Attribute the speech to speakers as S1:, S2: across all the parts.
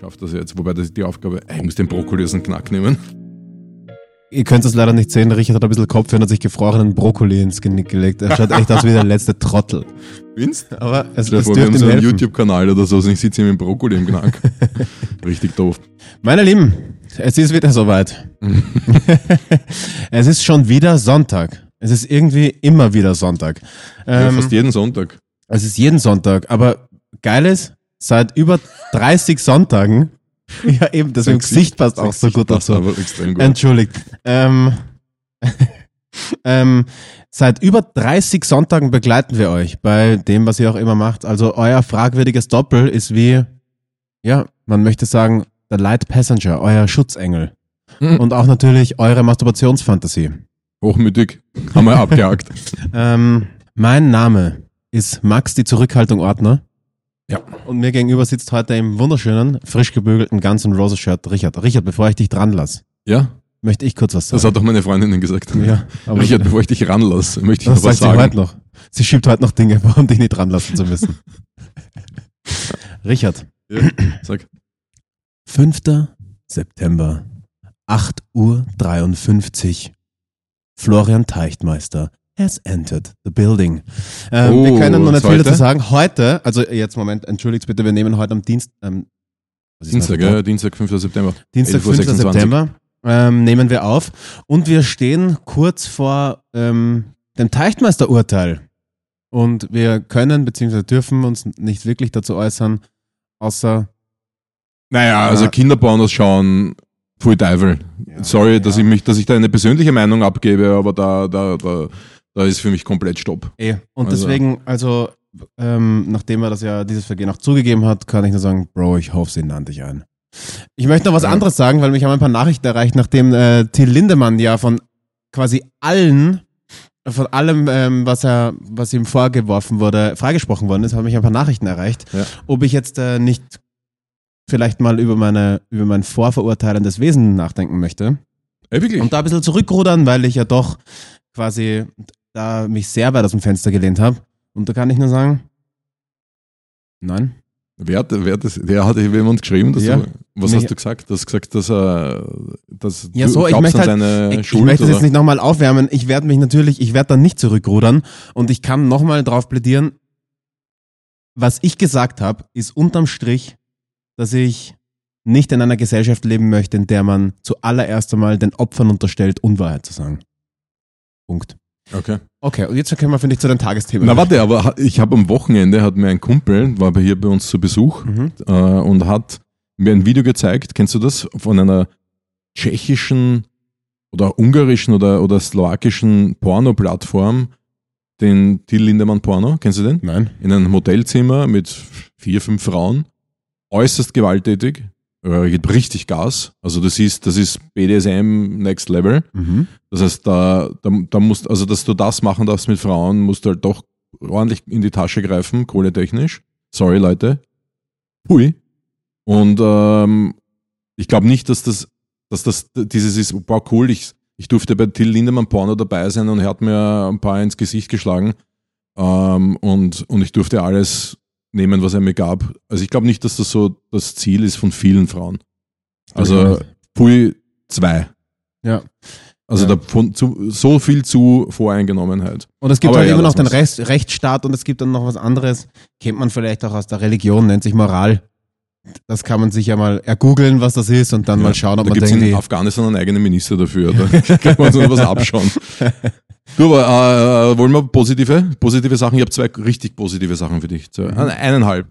S1: schafft das jetzt. Wobei das ist die Aufgabe, ich muss den Brokkoli aus dem Knack nehmen.
S2: Ihr könnt es leider nicht sehen, Richard hat ein bisschen Kopf und hat sich gefrorenen Brokkoli ins Genick gelegt. Er schaut echt aus wie der letzte Trottel.
S1: Findest
S2: Aber es, es
S1: vor, wir haben so einen. YouTube-Kanal oder so, und ich sitze hier mit dem Brokkoli im Knack. Richtig doof.
S2: Meine Lieben, es ist wieder soweit. es ist schon wieder Sonntag. Es ist irgendwie immer wieder Sonntag.
S1: Ja,
S2: Ähm,
S1: fast jeden Sonntag.
S2: es ist jeden Sonntag, aber geil ist, seit über 30 Sonntagen, ja eben, deswegen Gesicht passt auch so gut dazu.
S1: aber extrem gut.
S2: Entschuldigt. Ähm, ähm, seit über 30 Sonntagen begleiten wir euch bei dem, was ihr auch immer macht. Also euer fragwürdiges Doppel ist wie, ja, man möchte sagen, der Light Passenger, euer Schutzengel.
S1: Mhm.
S2: Und auch natürlich eure Masturbationsfantasie.
S1: Hochmütig. Haben wir abgehakt.
S2: Ähm, mein Name ist Max, die Zurückhaltung Ordner.
S1: Ja.
S2: Und mir gegenüber sitzt heute im wunderschönen, frisch gebügelten Guns N' Roses Shirt Richard. Richard, bevor ich dich dran lasse,
S1: Ja,
S2: möchte ich kurz was sagen.
S1: das hat auch meine Freundin gesagt.
S2: ja, aber
S1: Richard, bevor ich dich ranlasse, möchte ich noch was
S2: sagt sie heute
S1: sagen.
S2: noch. Sie schiebt heute noch Dinge, warum dich nicht dran lassen zu müssen. Richard,
S1: Ja, sag.
S2: 5. September, 8 Uhr 53. Florian Teichtmeister has entered the building. Ähm,
S1: Oh,
S2: wir können noch nicht
S1: was
S2: viel
S1: heute?
S2: dazu sagen. Heute, also jetzt Moment, entschuldigt bitte, wir nehmen heute am Dienst, ähm,
S1: Dienstag, ja, Dienstag, 5. September.
S2: Dienstag, 5.
S1: 11.26
S2: September ähm, nehmen wir auf und wir stehen kurz vor ähm, dem Teichtmeister-Urteil und wir können bzw. dürfen uns nicht wirklich dazu äußern, außer
S1: Naja, also
S2: Ja.
S1: Kinderpornos schauen, Full Teufel.
S2: Ja,
S1: Sorry,
S2: ja.
S1: dass ich mich, dass ich da eine persönliche Meinung abgebe, aber da, da, da, da ist für mich komplett Stopp.
S2: eh. Und
S1: Also-
S2: deswegen, also ähm, nachdem er das ja dieses Vergehen auch zugegeben hat, kann ich nur sagen, Bro, ich hoffe, sie nannte dich ein. Ich möchte noch was
S1: Ja.
S2: anderes sagen, weil mich haben ein paar Nachrichten erreicht, nachdem äh, Till Lindemann ja von quasi allen von allem, ähm, was er, was ihm vorgeworfen wurde, freigesprochen worden ist, haben mich ein paar Nachrichten erreicht,
S1: Ja.
S2: ob ich jetzt äh, nicht vielleicht mal über meine, über mein vorverurteilendes Wesen nachdenken möchte
S1: Ey, wirklich?
S2: und da ein bisschen zurückrudern, weil ich ja doch quasi da mich sehr weit aus dem Fenster gelehnt habe. Und da kann ich nur sagen, nein.
S1: wer, hat, wer, hat das, wer hat jemand geschrieben? Dass
S2: Ja.
S1: du, was hast du gesagt? Du hast gesagt, dass er, dass
S2: Ja,
S1: du
S2: so, ich möchte
S1: an
S2: halt- Ich, ich
S1: Schuld,
S2: möchte das jetzt nicht nochmal aufwärmen. Ich werde mich natürlich, ich werde dann nicht zurückrudern und ich kann nochmal drauf plädieren, was ich gesagt habe, ist unterm Strich, dass ich nicht in einer Gesellschaft leben möchte, in der man zuallererst einmal den Opfern unterstellt, Unwahrheit zu sagen. Punkt.
S1: Okay.
S2: Okay, und jetzt können wir, finde ich, zu den Tagesthemen.
S1: Na warte, aber ich habe am Wochenende, hat mir ein Kumpel, war bei hier bei uns zu Besuch
S2: Mhm.
S1: äh, und hat mir ein Video gezeigt, kennst du das, von einer tschechischen oder ungarischen oder, oder slowakischen Porno-Plattform, den Till Lindemann Porno, kennst du den?
S2: Nein.
S1: In einem Hotelzimmer mit vier, fünf Frauen, äußerst gewalttätig, äh, gibt richtig Gas, also das ist, das ist BDSM Next Level.
S2: Mhm.
S1: Das heißt, da, da, da musst, also dass du das machen darfst mit Frauen, musst du halt doch ordentlich in die Tasche greifen, kohletechnisch. Sorry, Leute. Hui. Und ähm, ich glaube nicht, dass das, dass das dieses ist, boah, cool, ich, ich durfte bei Till Lindemann Porno dabei sein und er hat mir ein paar ins Gesicht geschlagen. Ähm, und, und ich durfte alles nehmen, was er mir gab. Also ich glaube nicht, dass das so das Ziel ist von vielen Frauen. Also Pui 2.
S2: Ja.
S1: Also
S2: Ja.
S1: da von, zu, so viel zu Voreingenommenheit.
S2: Und es gibt
S1: Aber
S2: halt
S1: ja,
S2: immer noch den Rest, Rechtsstaat und es gibt dann noch was anderes. Kennt man vielleicht auch aus der Religion, nennt sich Moral. Das kann man sich ja mal ergoogeln, was das ist und dann mal schauen, ob
S1: da
S2: man
S1: gibt es in Afghanistan einen eigenen Minister dafür. Da kann man noch was abschauen. Du, aber äh, wollen wir positive, positive Sachen? Ich habe zwei richtig positive Sachen für dich.
S2: Mhm.
S1: Eineinhalb.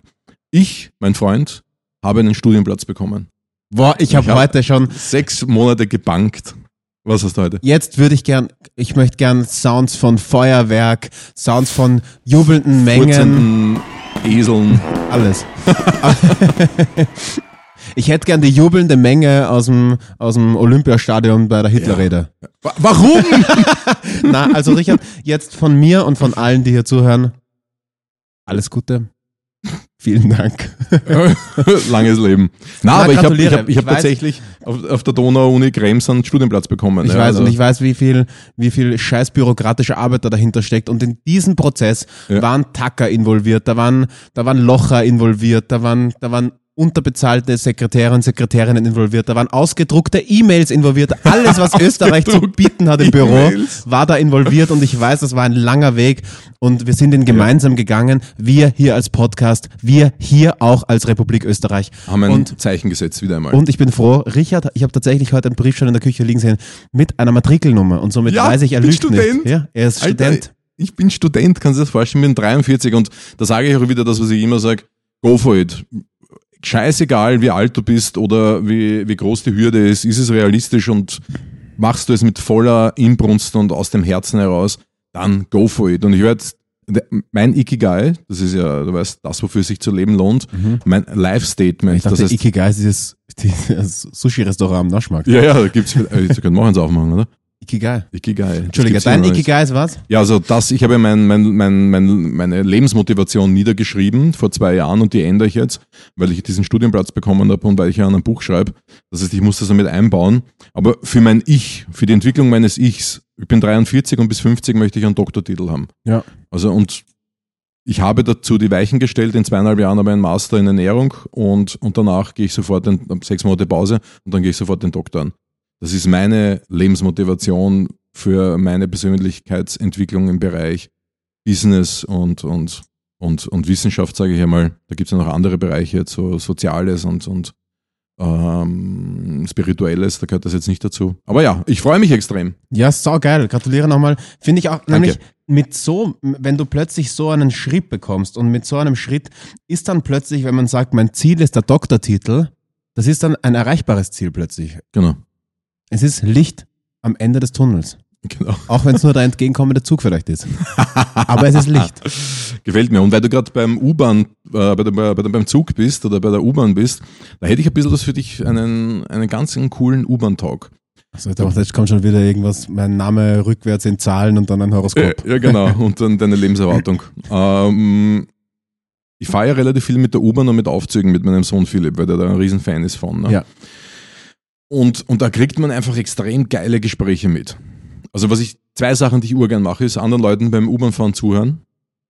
S1: Ich, mein Freund, habe einen Studienplatz bekommen.
S2: Boah, ich habe
S1: hab-
S2: heute schon.
S1: Sechs Monate gebankt. Was hast du heute?
S2: Jetzt würde ich gern, ich möchte gern Sounds von Feuerwerk, Sounds von jubelnden Mengen,
S1: Furzenden Eseln.
S2: alles. ich hätte gern die jubelnde Menge aus dem, aus dem Olympiastadion bei der Hitlerrede.
S1: Wa- Warum?
S2: Na, also Richard, jetzt von mir und von allen, die hier zuhören, alles Gute. Vielen Dank.
S1: Langes Leben. Na,
S2: Na,
S1: aber ich habe ich hab, ich hab
S2: Ich
S1: tatsächlich auf, auf der Donau-Uni Krems einen Studienplatz bekommen.
S2: Ich
S1: ja,
S2: weiß,
S1: also-
S2: und ich weiß, wie viel, wie viel scheiß bürokratische Arbeit da dahinter steckt. Und in diesem Prozess
S1: Ja.
S2: waren Tacker involviert, da waren, da waren Locher involviert, da waren, da waren unterbezahlte Sekretäre und Sekretärinnen involviert, da waren ausgedruckte E-Mails involviert. Alles, was Österreich zu bieten hat im Büro, war da involviert und ich weiß, das war ein langer Weg und wir sind ihn gemeinsam gegangen. Wir hier als Podcast, wir hier auch als Republik Österreich.
S1: Haben ein
S2: und
S1: Zeichen gesetzt wieder einmal.
S2: und ich bin froh, Richard, ich habe tatsächlich heute einen Brief schon in der Küche liegen sehen mit einer Matrikelnummer und somit
S1: Ja,
S2: weiß ich, er lügt
S1: Student.
S2: nicht. Ja, er ist
S1: Alter,
S2: Student.
S1: Ich bin Student, kannst du dir das vorstellen, ich bin 43 und da sage ich auch wieder das, was ich immer sage, go for it. Scheißegal, wie alt du bist oder wie, wie groß die Hürde ist, ist es realistisch und machst du es mit voller Inbrunst und aus dem Herzen heraus, dann go for it. Und ich werde mein Ikigai, das ist ja, du weißt, das, wofür es sich zu leben lohnt, mein Life-Statement.
S2: Mhm. Ich dachte,
S1: das heißt,
S2: Ikigai ist dieses, dieses Sushi-Restaurant am Naschmarkt.
S1: ja, ja, da gibt's, Sie können machen es aufmachen, oder?
S2: Ikigai.
S1: Ikigai.
S2: Entschuldige, dein. Ikigai ist was?
S1: Ja, also das, ich habe mein, mein, mein, mein, meine Lebensmotivation niedergeschrieben vor zwei Jahren und die ändere ich jetzt, weil ich diesen Studienplatz bekommen habe und weil ich ja an einem Buch schreibe. Das heißt, ich muss das damit einbauen. Aber für mein Ich, für die Entwicklung meines Ichs, ich bin 43 und bis 50 möchte ich einen Doktortitel haben.
S2: Ja.
S1: Also und ich habe dazu die Weichen gestellt, in zweieinhalb Jahren habe ich einen Master in Ernährung und, und danach gehe ich sofort in sechs Monate Pause und dann gehe ich sofort den Doktor an. Das ist meine Lebensmotivation für meine Persönlichkeitsentwicklung im Bereich Business und, und, und, und Wissenschaft, sage ich einmal. Da gibt es ja noch andere Bereiche, so Soziales und, und ähm, Spirituelles, da gehört das jetzt nicht dazu. Aber ja, ich freue mich extrem.
S2: Ja, saugeil. Gratuliere nochmal. Finde ich auch,
S1: Danke.
S2: nämlich mit so, wenn du plötzlich so einen Schritt bekommst und mit so einem Schritt ist dann plötzlich, wenn man sagt, mein Ziel ist der Doktortitel, das ist dann ein erreichbares Ziel plötzlich.
S1: Genau.
S2: Es ist Licht am Ende des Tunnels.
S1: Genau.
S2: Auch wenn es nur der entgegenkommende Zug vielleicht ist. Aber es ist Licht.
S1: Gefällt mir. Und weil du gerade beim U-Bahn, äh, bei bei beim Zug bist oder bei der U-Bahn bist, da hätte ich ein bisschen was für dich, einen, einen ganz coolen U-Bahn-Talk.
S2: Also, ich dachte, jetzt kommt schon wieder irgendwas, mein Name rückwärts in Zahlen und dann ein Horoskop.
S1: Ja, genau. Und dann deine Lebenserwartung. ähm, ich fahre ja relativ viel mit der U-Bahn und mit Aufzügen mit meinem Sohn Philipp, weil der da ein Riesenfan ist von. Ne?
S2: Ja.
S1: Und, und da kriegt man einfach extrem geile Gespräche mit. Also was ich, zwei Sachen, die ich urgern mache, ist anderen Leuten beim U-Bahn-Fahren zuhören.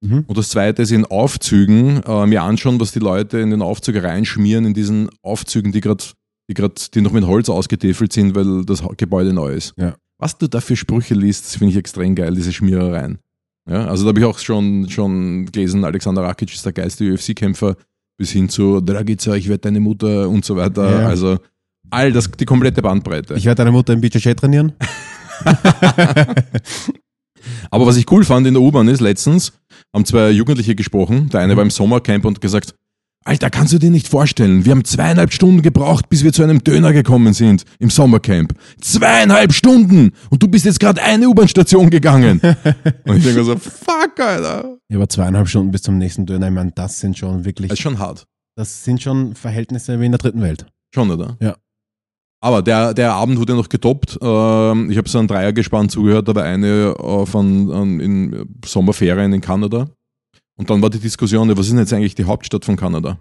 S2: Mhm.
S1: Und das zweite ist in Aufzügen äh, mir anschauen, was die Leute in den Aufzug reinschmieren, in diesen Aufzügen, die gerade, die gerade, die noch mit Holz ausgetäfelt sind, weil das Gebäude neu ist.
S2: Ja.
S1: Was du da für Sprüche liest, das finde ich extrem geil, diese Schmierereien. Ja, also da habe ich auch schon, schon gelesen, Alexander Rakic ist der geilste UFC-Kämpfer, bis hin zu Dragica, ich werde deine Mutter und so weiter.
S2: Ja.
S1: Also all das, die komplette Bandbreite.
S2: Ich werde deine Mutter im BJJ trainieren.
S1: Aber was ich cool fand in der U-Bahn ist, letztens haben zwei Jugendliche gesprochen. Der eine war im Sommercamp und gesagt, Alter, kannst du dir nicht vorstellen, wir haben zweieinhalb Stunden gebraucht, bis wir zu einem Döner gekommen sind im Sommercamp. Zweieinhalb Stunden! Und du bist jetzt gerade eine U-Bahn-Station gegangen. und ich denke so, fuck, Alter.
S2: Ja, aber zweieinhalb Stunden bis zum nächsten Döner, ich meine, das sind schon wirklich,
S1: Das ist schon hart.
S2: das sind schon Verhältnisse wie in der dritten Welt.
S1: Schon, oder?
S2: Ja.
S1: Aber der, der Abend wurde noch getoppt. Ähm, ich habe so einen Dreier gespannt zugehört, aber eine äh, von ähm, in Sommerferien in Kanada. Und dann war die Diskussion, was ist denn jetzt eigentlich die Hauptstadt von Kanada?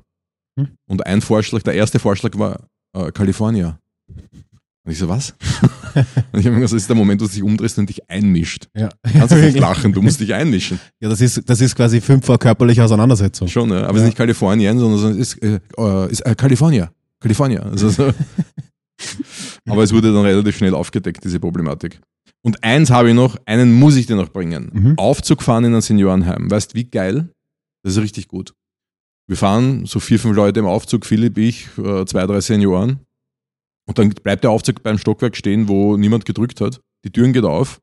S2: Hm.
S1: Und ein Vorschlag, der erste Vorschlag war äh, Kalifornien. Und ich so, was? und ich habe mir gesagt, das ist der Moment, wo du dich umdrehst und dich einmischt.
S2: Ja,
S1: Du kannst nicht lachen, du musst dich einmischen.
S2: ja das, ist, das ist quasi fünf vor körperlicher Auseinandersetzung.
S1: Schon, ja. aber es
S2: Ja.
S1: ist nicht Kalifornien, sondern es ist, äh, äh, ist äh, Kalifornien. Kalifornien. Also, so. aber es wurde dann relativ schnell aufgedeckt, diese Problematik. Und eins habe ich noch, einen muss ich dir noch bringen.
S2: Mhm.
S1: Aufzug fahren in ein Seniorenheim. Weißt wie geil? Das ist richtig gut. Wir fahren so vier, fünf Leute im Aufzug, Philipp, ich, äh, zwei, drei Senioren. Und dann bleibt der Aufzug beim Stockwerk stehen, wo niemand gedrückt hat. Die Türen geht auf.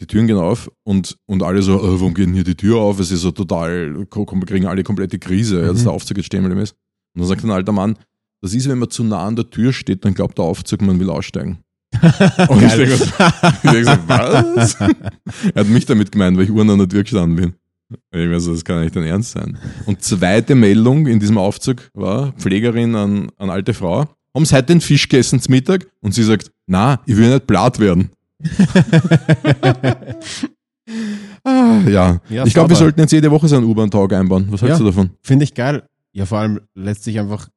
S1: Die Türen gehen auf und, und alle so, äh, warum geht denn hier die Tür auf? Es ist so total, kriegen alle komplette Krise, ja, dass
S2: Mhm.
S1: der Aufzug jetzt stehen bleiben ist. Und dann sagt ein alter Mann, das ist, wenn man zu nah an der Tür steht, dann glaubt der Aufzug, man will aussteigen. Und ich denke, ich denke so, was? er hat mich damit gemeint, weil ich Uhren an der Tür gestanden bin. Ich so, das kann nicht dein Ernst sein. Und zweite Meldung in diesem Aufzug war, Pflegerin an, an alte Frau, haben sie heute den Fisch gegessen zum Mittag? Und sie sagt, na, ich will nicht blatt werden. ah, ja.
S2: Ja,
S1: ich glaube, wir sollten jetzt jede Woche so einen U-Bahn-Tag einbauen. Was hältst
S2: Ja.
S1: du davon?
S2: Finde ich geil. Ja, vor allem lässt sich einfach,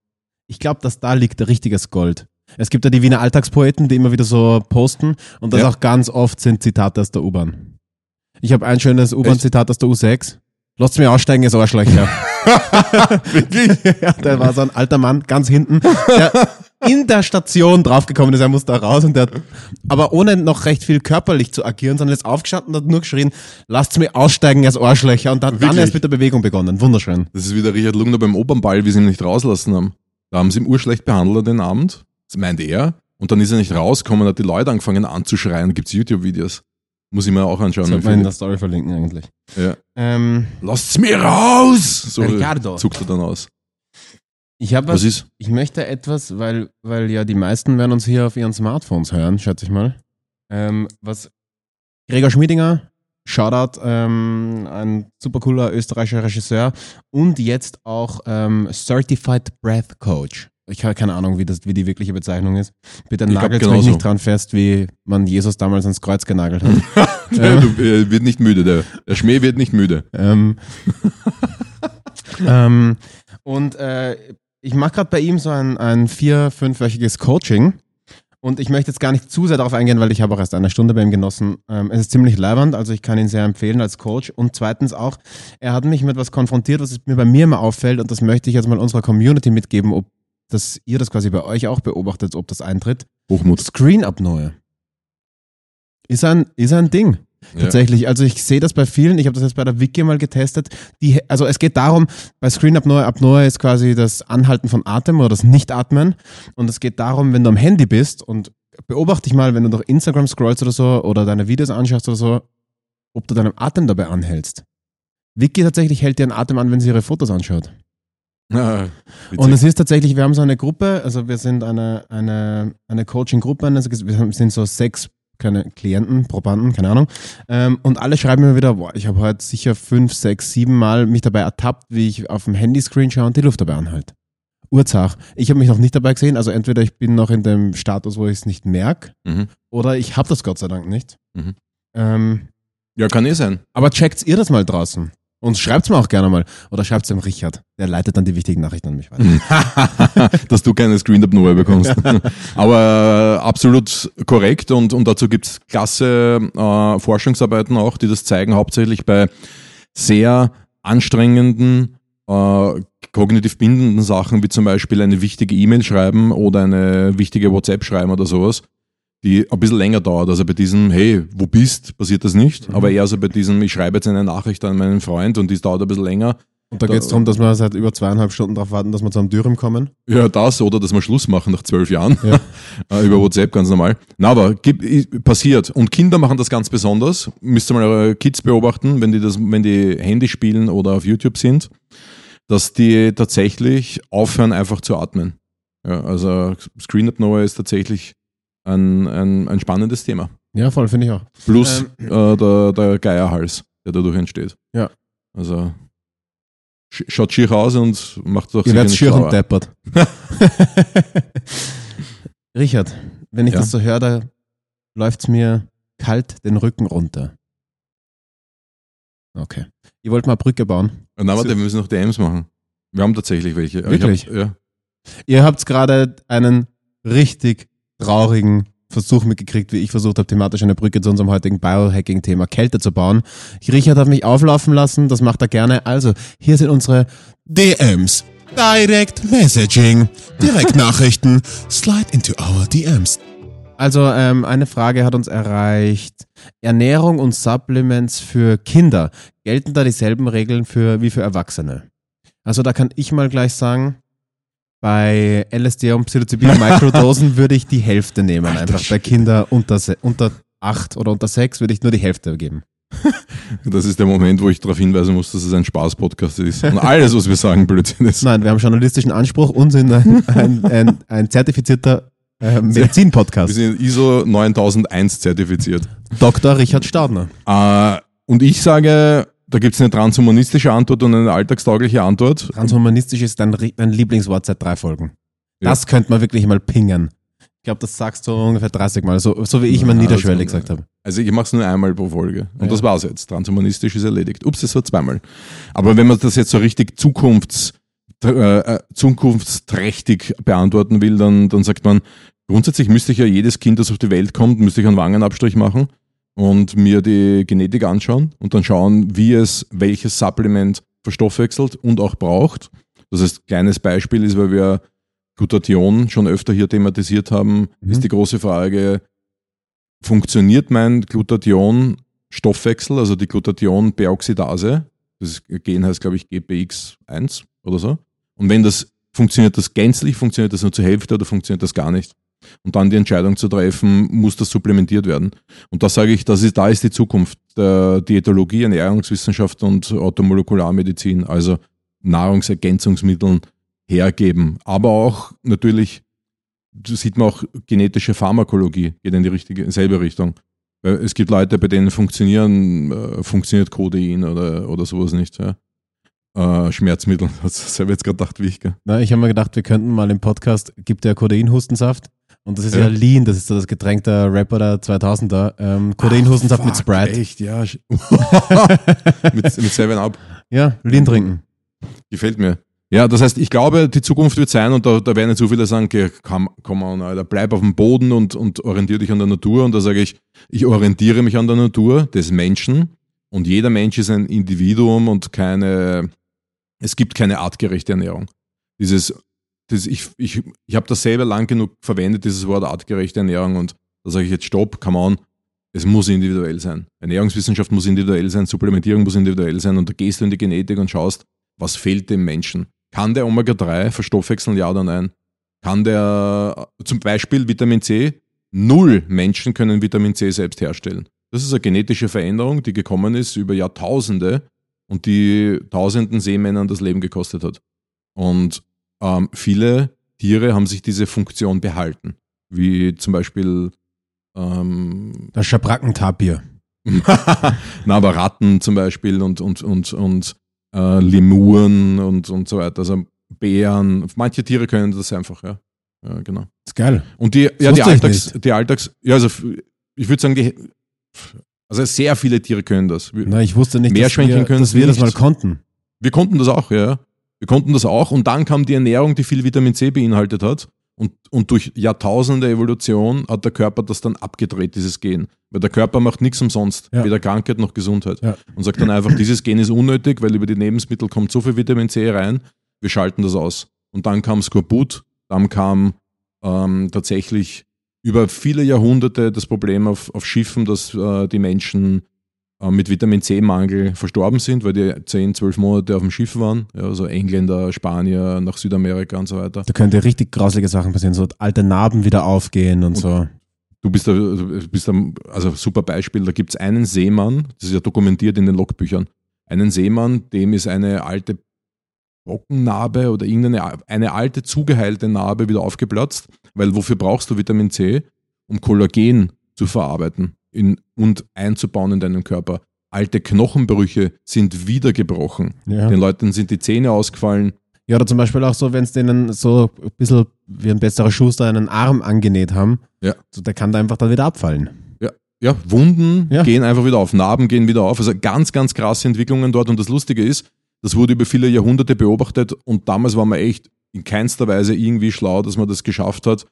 S2: ich glaube, dass da liegt der richtiges Gold. Es gibt ja die Wiener Alltagspoeten, die immer wieder so posten und das
S1: Ja.
S2: auch ganz oft sind Zitate aus der U-Bahn. Ich habe ein schönes U-Bahn-Zitat aus der U6. Lasst mich aussteigen, ihr Arschlöcher. Wirklich? ja, der war so ein alter Mann, ganz hinten, der in der Station draufgekommen ist, er muss da raus und der, aber ohne noch recht viel körperlich zu agieren, sondern ist aufgestanden und hat nur geschrien, lasst mich aussteigen, ihr Arschlöcher und hat dann erst mit der Bewegung begonnen. Wunderschön.
S1: Das ist wie der Richard Lugner beim Opernball, wie sie ihn nicht rauslassen haben. Da haben sie ihn urschlecht behandelt den Abend, das meint er, und dann ist er nicht rausgekommen, hat die Leute angefangen anzuschreien, gibt's YouTube-Videos. Muss ich mir auch anschauen.
S2: Sollte man in der Story verlinken eigentlich.
S1: Ja.
S2: Ähm,
S1: Lasst's mir raus! So
S2: Ricardo.
S1: zuckt er dann aus.
S2: ich habe
S1: Was
S2: was,
S1: ist?
S2: ich möchte etwas, weil, weil ja die meisten werden uns hier auf ihren Smartphones hören, schätze ich mal. Ähm, was Gregor Schmiedinger, Shoutout, ähm, ein super cooler österreichischer Regisseur und jetzt auch ähm, Certified Breath Coach. Ich habe keine Ahnung, wie, das, wie die wirkliche Bezeichnung ist. Bitte nagelt mich nicht dran fest, wie man Jesus damals ans Kreuz genagelt hat.
S1: Der, du, er wird nicht müde, der, der Schmäh wird nicht müde.
S2: Ähm, ähm, und äh, ich mache gerade bei ihm so ein, ein vier-, fünfwöchiges Coaching. Und ich möchte jetzt gar nicht zu sehr darauf eingehen, weil ich habe auch erst eine Stunde bei ihm genossen. Ähm, es ist ziemlich leibernd, also ich kann ihn sehr empfehlen als Coach. Und zweitens auch, er hat mich mit etwas konfrontiert, was mir bei mir immer auffällt. Und das möchte ich jetzt mal unserer Community mitgeben, ob dass ihr das quasi bei euch auch beobachtet, ob das eintritt.
S1: Hochmut.
S2: Screen-Apnoe. Ist ein, ist ein Ding.
S1: Ja.
S2: Tatsächlich. Also ich sehe das bei vielen. Ich habe das jetzt bei der Wiki mal getestet. Die, also es geht darum, bei Screen Apnoe, Apnoe ist quasi das Anhalten von Atem oder das Nicht-Atmen. Und es geht darum, wenn du am Handy bist und beobachte dich mal, wenn du durch Instagram scrollst oder so oder deine Videos anschaust oder so, ob du deinen Atem dabei anhältst. Wiki tatsächlich hält dir einen Atem an, wenn sie ihre Fotos anschaut.
S1: Ah,
S2: Und es ist tatsächlich, wir haben so eine Gruppe, also wir sind eine, eine, eine Coaching-Gruppe, also wir sind so sechs kleine Klienten, Probanden, keine Ahnung. Ähm, und alle schreiben mir wieder, boah, ich habe heute sicher fünf, sechs, sieben Mal mich dabei ertappt, wie ich auf dem Handyscreen schaue und die Luft dabei anhalte. Urzach. Ich habe mich noch nicht dabei gesehen, also entweder ich bin noch in dem Status, wo ich es nicht merke,
S1: mhm.
S2: oder ich habe das Gott sei Dank nicht.
S1: Mhm.
S2: Ähm,
S1: Ja, kann eh sein.
S2: aber checkt ihr das mal draußen? Und schreibt's mir auch gerne mal. Oder schreibt's dem Richard. Der leitet dann die wichtigen Nachrichten an mich weiter.
S1: dass du keine Screen-Up-Neu bekommst. Aber äh, absolut korrekt und, und dazu gibt's klasse äh, Forschungsarbeiten auch, die das zeigen, hauptsächlich bei sehr anstrengenden, äh, kognitiv bindenden Sachen, wie zum Beispiel eine wichtige E-Mail schreiben oder eine wichtige WhatsApp schreiben oder sowas, die ein bisschen länger dauert. Also bei diesem, hey, wo bist, passiert das nicht. Aber eher so bei diesem, ich schreibe jetzt eine Nachricht an meinen Freund und die dauert ein bisschen länger.
S2: Und da geht's darum, dass wir seit über zweieinhalb Stunden darauf warten, dass wir zu einem Dürren kommen.
S1: Ja, das oder dass wir Schluss machen nach zwölf Jahren.
S2: Ja.
S1: Äh, Über WhatsApp ganz normal. Na, aber passiert. Und Kinder machen das ganz besonders. Müsst ihr mal eure Kids beobachten, wenn die das, wenn die Handy spielen oder auf YouTube sind, dass die tatsächlich aufhören, einfach zu atmen. Ja, also Screen Apnoe ist tatsächlich ein, ein, ein spannendes Thema.
S2: Ja, voll, finde ich auch.
S1: Plus äh, der, der Geierhals, der dadurch entsteht.
S2: Ja.
S1: Also sch- schaut schier aus und macht doch
S2: Ihr
S1: sicher
S2: werdet
S1: nicht
S2: schier und deppert. Richard, wenn ich
S1: Ja?
S2: das so höre, da läuft's mir kalt den Rücken runter. Okay. Ihr wollt mal eine Brücke bauen.
S1: Na, warte, wir müssen noch DMs machen. Wir haben tatsächlich welche. Ich
S2: Wirklich?
S1: Hab, ja.
S2: Ihr habt gerade einen richtig traurigen Versuch mitgekriegt, wie ich versucht habe, thematisch eine Brücke zu unserem heutigen Biohacking-Thema Kälte zu bauen. Richard hat mich auflaufen lassen, das macht er gerne. Also, hier sind unsere DMs. Direct Messaging. Direktnachrichten. Slide into our DMs. Also, ähm, eine Frage hat uns erreicht. Ernährung und Supplements für Kinder. Gelten da dieselben Regeln für, wie für Erwachsene? Also, da kann ich mal gleich sagen, bei LSD und Psilocybin Mikrodosen würde ich die Hälfte nehmen.
S1: Alter
S2: einfach bei. Kindern unter, unter acht oder unter sechs würde ich nur die Hälfte geben.
S1: Das ist der Moment, wo ich darauf hinweisen muss, dass es ein Spaß-Podcast ist. Und alles, was wir sagen, Blödsinn ist.
S2: Nein, wir haben journalistischen Anspruch und sind ein, ein, ein, ein zertifizierter äh,
S1: Wir
S2: Medizin-Podcast.
S1: sind ISO 9001 zertifiziert.
S2: Dr. Richard Staudner.
S1: Äh, und ich sage, da gibt es eine transhumanistische Antwort und eine alltagstaugliche Antwort.
S2: Transhumanistisch ist dein, dein Lieblingswort seit drei Folgen.
S1: Ja.
S2: Das könnte man wirklich mal pingen. Ich glaube, das sagst du ungefähr 30 Mal, so, so wie ich immer niederschwellig
S1: also,
S2: gesagt habe.
S1: Also ich mache es nur einmal pro Folge. Und
S2: Ja.
S1: das war's jetzt. Transhumanistisch ist erledigt. Ups, es war zweimal. Aber wenn man das jetzt so richtig zukunfts, äh, äh, zukunftsträchtig beantworten will, dann, dann sagt man, grundsätzlich müsste ich ja jedes Kind, das auf die Welt kommt, müsste ich einen Wangenabstrich machen. Und mir die Genetik anschauen und dann schauen, wie es welches Supplement verstoffwechselt und auch braucht. Das heißt, kleines Beispiel ist, weil wir Glutathion schon öfter hier thematisiert haben,
S2: Mhm.
S1: ist die große Frage, funktioniert mein Glutathion-Stoffwechsel, also die Glutathion-Peroxidase, das Gen heißt, glaube ich, GPX1 oder so. Und wenn das funktioniert das gänzlich, funktioniert das nur zur Hälfte oder funktioniert das gar nicht? Und dann die Entscheidung zu treffen, muss das supplementiert werden? Und da sage ich, das ist, da ist die Zukunft der Diätologie, Ernährungswissenschaft und Automolekularmedizin, also Nahrungsergänzungsmitteln hergeben. Aber auch natürlich, sieht man auch, genetische Pharmakologie geht in die richtige, selbe Richtung. Es gibt Leute, bei denen funktionieren, äh, funktioniert Codein oder, oder sowas nicht. Ja. Äh, Schmerzmittel, das habe ich jetzt gerade gedacht, wie ich. Gell?
S2: Na, ich habe mir gedacht, wir könnten mal im Podcast, gibt der Codein-Hustensaft. Und das ist ja,
S1: Ja.
S2: Lean, das ist so das Getränk der Rapper der 2000er. Ähm, Codein-Hustensaft mit Sprite.
S1: Echt, ja. mit, mit Seven Up.
S2: Ja, Lean trinken.
S1: Gefällt mir. Ja, das heißt, ich glaube, die Zukunft wird sein und da, da werden jetzt so viele sagen, okay, komm, komm on, Alter, bleib auf dem Boden und, und orientiere dich an der Natur. Und da sage ich, ich orientiere mich an der Natur des Menschen und jeder Mensch ist ein Individuum und keine, es gibt keine artgerechte Ernährung. Dieses, das, ich ich, ich habe das selber lang genug verwendet, dieses Wort artgerechte Ernährung und da sage ich jetzt stopp, come on, es muss individuell sein. Ernährungswissenschaft muss individuell sein, Supplementierung muss individuell sein und da gehst du in die Genetik und schaust, was fehlt dem Menschen. Kann der Omega-3 verstoffwechseln, ja oder nein? Kann der zum Beispiel Vitamin C? Null Menschen können Vitamin C selbst herstellen. Das ist eine genetische Veränderung, die gekommen ist über Jahrtausende und die tausenden Seemännern das Leben gekostet hat. Und ähm, viele Tiere haben sich diese Funktion behalten, wie zum Beispiel ähm,
S2: Das Schabrackentapir.
S1: na, aber Ratten zum Beispiel und, und, und, und äh, Lemuren und, und so weiter. Also Bären. Manche Tiere können das einfach, ja. ja genau.
S2: ist geil.
S1: Und die, ja, die Alltags, die Alltags, ja, also ich würde sagen, die, also sehr viele Tiere können das.
S2: Na, ich wusste nicht, dass
S1: Meerschweinchen
S2: wir,
S1: können
S2: dass wir das mal konnten.
S1: wir konnten das auch, ja. Wir konnten das auch. Und dann kam die Ernährung, die viel Vitamin C beinhaltet hat. Und, und durch Jahrtausende Evolution hat der Körper das dann abgedreht, dieses Gen. Weil der Körper macht nichts umsonst,
S2: Ja.
S1: weder Krankheit noch Gesundheit.
S2: Ja.
S1: Und sagt dann einfach, dieses Gen ist unnötig, weil über die Lebensmittel kommt so viel Vitamin C rein, wir schalten das aus. Und dann kam Skorbut, dann kam ähm, tatsächlich über viele Jahrhunderte das Problem auf, auf Schiffen, dass äh, die Menschen mit Vitamin C-Mangel verstorben sind, weil die 10, 12 Monate auf dem Schiff waren. Ja, also Engländer, Spanier, nach Südamerika und so weiter.
S2: Da könnte richtig grausige Sachen passieren, so alte Narben wieder aufgehen und, so.
S1: Du bist da, du bist da also super Beispiel, da gibt es einen Seemann, das ist ja dokumentiert in den Logbüchern, einen Seemann, dem ist eine alte Bockennarbe oder irgendeine eine alte zugeheilte Narbe wieder aufgeplatzt, weil wofür brauchst du Vitamin C? Um Kollagen zu verarbeiten in, und einzubauen in deinen Körper. Alte Knochenbrüche sind wieder gebrochen.
S2: Ja.
S1: Den Leuten sind die Zähne ausgefallen.
S2: ja, oder zum Beispiel auch so, wenn es denen so ein bisschen wie ein besserer Schuster einen Arm angenäht haben,
S1: Ja.
S2: so, der kann da einfach dann wieder abfallen.
S1: Ja, ja Wunden
S2: Ja.
S1: gehen einfach wieder auf, Narben gehen wieder auf. Also ganz, ganz krasse Entwicklungen dort. Und das Lustige ist, das wurde über viele Jahrhunderte beobachtet und damals war man echt in keinster Weise irgendwie schlau, dass man das geschafft hat,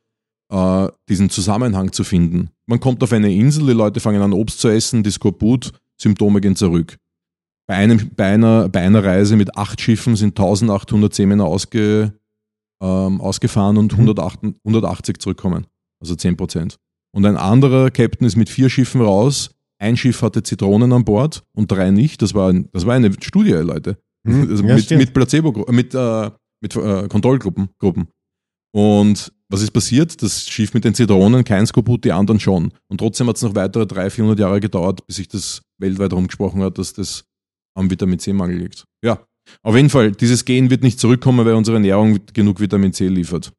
S1: äh, diesen Zusammenhang zu finden. Man kommt auf eine Insel, die Leute fangen an Obst zu essen, die Skorbut, Symptome gehen zurück. Bei, einem, bei, einer, bei einer Reise mit acht Schiffen sind 1800 Seemänner ausge, ähm, ausgefahren und
S2: Mhm.
S1: 108, 180 zurückkommen. Also 10 Prozent. Und ein anderer Captain ist mit vier Schiffen raus. Ein Schiff hatte Zitronen an Bord und drei nicht. Das war, ein, das war eine Studie, Leute.
S2: Hm,
S1: Also
S2: ja,
S1: mit, mit Placebo, mit, äh, mit äh, Kontrollgruppen. Gruppen. Und was ist passiert? Das Schiff mit den Zitronen, kein Skoput, die anderen schon. Und trotzdem hat es noch weitere 300, 400 Jahre gedauert, bis sich das weltweit rumgesprochen hat, dass das am Vitamin C-Mangel liegt. Ja, auf jeden Fall, dieses Gen wird nicht zurückkommen, weil unsere Ernährung genug Vitamin C liefert.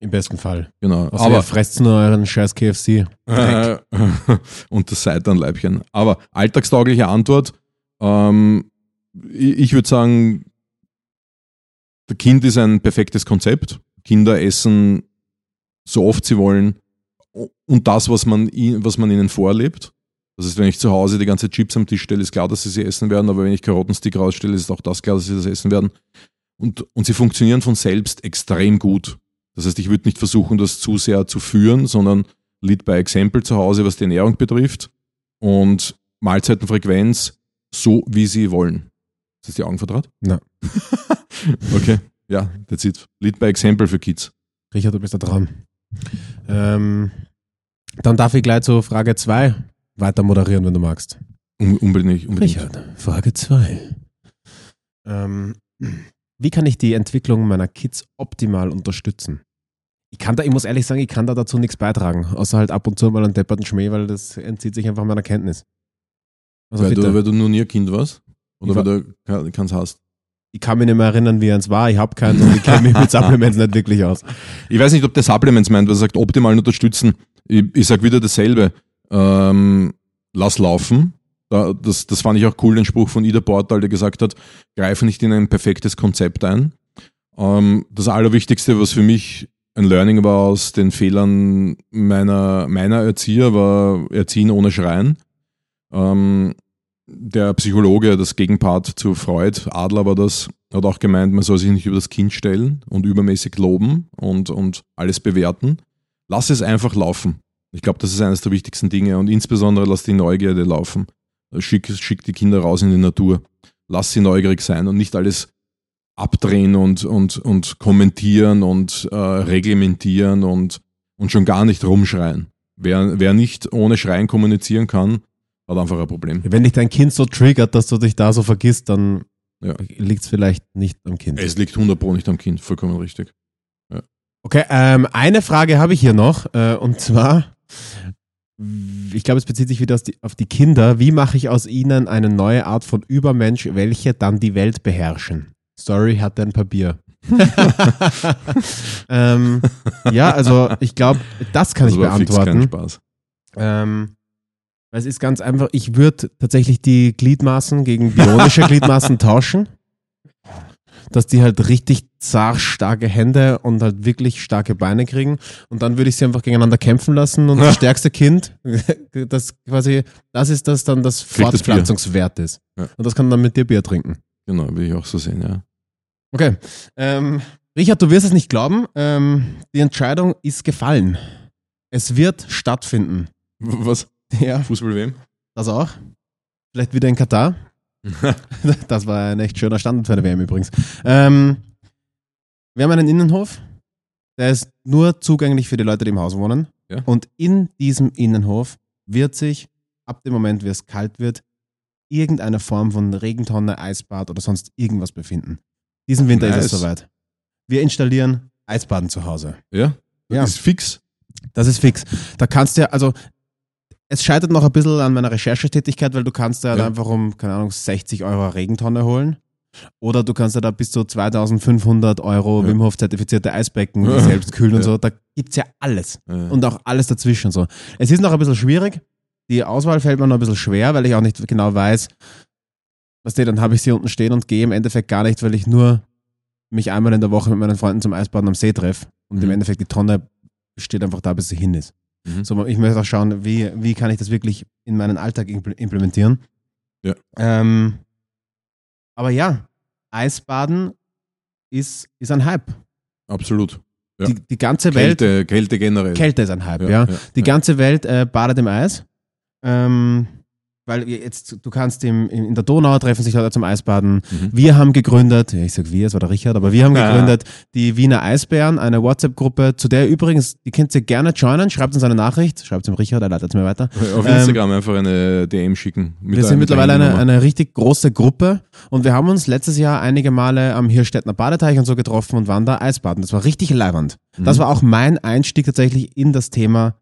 S2: Im besten Fall.
S1: Genau.
S2: Außer ihr fresst nur euren scheiß KFC.
S1: Äh, und das Seitanleibchen. Aber alltagstaugliche Antwort. Ähm, ich ich würde sagen, der Kind ist ein perfektes Konzept. Kinder essen so oft sie wollen und das, was man, was man ihnen vorlebt. Das heißt, wenn ich zu Hause die ganze Chips am Tisch stelle, ist klar, dass sie sie essen werden, aber wenn ich Karottenstick rausstelle, ist auch das klar, dass sie das essen werden. Und, und sie funktionieren von selbst extrem gut. Das heißt, ich würde nicht versuchen, das zu sehr zu führen, sondern lead by example zu Hause, was die Ernährung betrifft. und Mahlzeitenfrequenz so, wie sie wollen. Ist das die Augen vertraut?
S2: Nein.
S1: okay, ja, that's it. Lead by example für Kids.
S2: Richard, du bist da dran. Ähm, dann darf ich gleich zu Frage 2 weiter moderieren, wenn du magst.
S1: Un unbedingt, unbedingt.
S2: Richard, Frage 2. Ähm, wie kann ich die Entwicklung meiner Kids optimal unterstützen? Ich kann da, ich muss ehrlich sagen, ich kann da dazu nichts beitragen, außer halt ab und zu mal einen depperten Schmäh, weil das entzieht sich einfach meiner Kenntnis. Also
S1: weil,
S2: bitte.
S1: du, weil du nur nie ein Kind warst? Oder
S2: Ich
S1: weil du ke- keins hast?
S2: Ich kann mich nicht mehr erinnern, wie eins war. Ich habe keins und ich kenne mich mit Supplements nicht wirklich aus.
S1: Ich weiß nicht, ob der Supplements meint, weil er sagt, optimal unterstützen. Ich, ich sag wieder dasselbe. Ähm, lass laufen. Da, das, das fand ich auch cool, den Spruch von Ida Portal, der gesagt hat, greife nicht in ein perfektes Konzept ein. Ähm, das Allerwichtigste, was für mich ein Learning war aus den Fehlern meiner, meiner Erzieher, war Erziehen ohne Schreien. Ähm, der Psychologe, das Gegenpart zu Freud, Adler war das, hat auch gemeint, man soll sich nicht über das Kind stellen und übermäßig loben und, und alles bewerten. Lass es einfach laufen. Ich glaube, das ist eines der wichtigsten Dinge und insbesondere lass die Neugierde laufen. Schick, schick die Kinder raus in die Natur. Lass sie neugierig sein und nicht alles abdrehen und, und, und kommentieren und äh, reglementieren und, und schon gar nicht rumschreien. Wer, wer nicht ohne Schreien kommunizieren kann, hat einfach ein Problem.
S2: Wenn dich dein Kind so triggert, dass du dich da so vergisst, dann
S1: Ja.
S2: liegt es vielleicht nicht am Kind.
S1: Es liegt 100 Pro nicht am Kind, vollkommen richtig.
S2: Okay, ähm, eine Frage habe ich hier noch, äh, und zwar, ich glaube, es bezieht sich wieder auf die, auf die Kinder. Wie mache ich aus ihnen eine neue Art von Übermensch, welche dann die Welt beherrschen? Sorry, hat ein Papier. ähm, ja, also ich glaube, das kann ich
S1: war fix kein
S2: beantworten.
S1: Spaß.
S2: Ähm, weil es ist ganz einfach, ich würde tatsächlich die Gliedmaßen gegen bionische Gliedmaßen tauschen. Dass die halt richtig zart starke Hände und halt wirklich starke Beine kriegen. Und dann würde ich sie einfach gegeneinander kämpfen lassen und das stärkste Kind, das quasi, das ist das dann das
S1: Kriegt das Bier.
S2: Fortpflanzungswert ist.
S1: Ja.
S2: Und das kann dann mit dir Bier trinken.
S1: Genau, will ich auch so sehen, ja.
S2: Okay. Ähm, Richard, du wirst es nicht glauben. Ähm, die Entscheidung ist gefallen. Es wird stattfinden.
S1: Was?
S2: Ja.
S1: Fußball-WM?
S2: Das auch. Vielleicht wieder in Katar. das war ein echt schöner Standard für eine WM übrigens. Ähm, wir haben einen Innenhof, der ist nur zugänglich für die Leute, die im Haus wohnen.
S1: Ja.
S2: Und in diesem Innenhof wird sich, ab dem Moment, wie es kalt wird, irgendeine Form von Regentonne, Eisbad oder sonst irgendwas befinden. Diesen Winter ist es
S1: Nice.
S2: soweit. Wir installieren Eisbaden zu Hause.
S1: Ja?
S2: Ja.
S1: Ist fix.
S2: Das ist fix. Da kannst du ja, also es scheitert noch ein bisschen an meiner Recherchetätigkeit, weil du kannst ja,
S1: Ja.
S2: einfach um, keine Ahnung, 60 Euro Regentonne holen. Oder du kannst ja da bis zu 2500 Euro
S1: Ja.
S2: Wim Hof zertifizierte Eisbecken
S1: Ja.
S2: selbst kühlen und
S1: Ja.
S2: so. Da gibt's ja alles. Und auch alles dazwischen so. Es ist noch ein bisschen schwierig. Die Auswahl fällt mir noch ein bisschen schwer, weil ich auch nicht genau weiß, was der, dann habe ich sie unten stehen und gehe im Endeffekt gar nicht, weil ich nur mich einmal in der Woche mit meinen Freunden zum Eisbaden am See treffe. Und im
S1: Mhm.
S2: Endeffekt die Tonne steht einfach da, bis sie hin ist.
S1: Mhm.
S2: So, ich möchte auch schauen, wie, wie kann ich das wirklich in meinen Alltag impl- implementieren.
S1: Ja.
S2: Ähm, aber ja, Eisbaden ist, ist ein Hype.
S1: Absolut. Ja.
S2: Die, die ganze Welt,
S1: Kälte, Kälte generell.
S2: Kälte ist ein Hype, ja. Die ganze Welt äh, badet im Eis. Ähm, weil jetzt, du kannst im, in der Donau treffen sich Leute zum Eisbaden.
S1: Mhm.
S2: Wir haben gegründet, ja, ich sag wir, es war der Richard, aber wir haben
S1: Ja.
S2: gegründet die Wiener Eisbären, eine WhatsApp-Gruppe, zu der übrigens, die könnt ihr gerne joinen, schreibt uns eine Nachricht, schreibt es dem Richard, er leitet es mir weiter.
S1: Auf
S2: Ähm,
S1: Instagram einfach eine DM schicken. Mit
S2: wir sind mittlerweile eine, eine richtig große Gruppe und wir haben uns letztes Jahr einige Male am Hirstettner Badeteich und so getroffen und waren da Eisbaden. Das war richtig leibernd. Das
S1: Mhm.
S2: war auch mein Einstieg tatsächlich in das Thema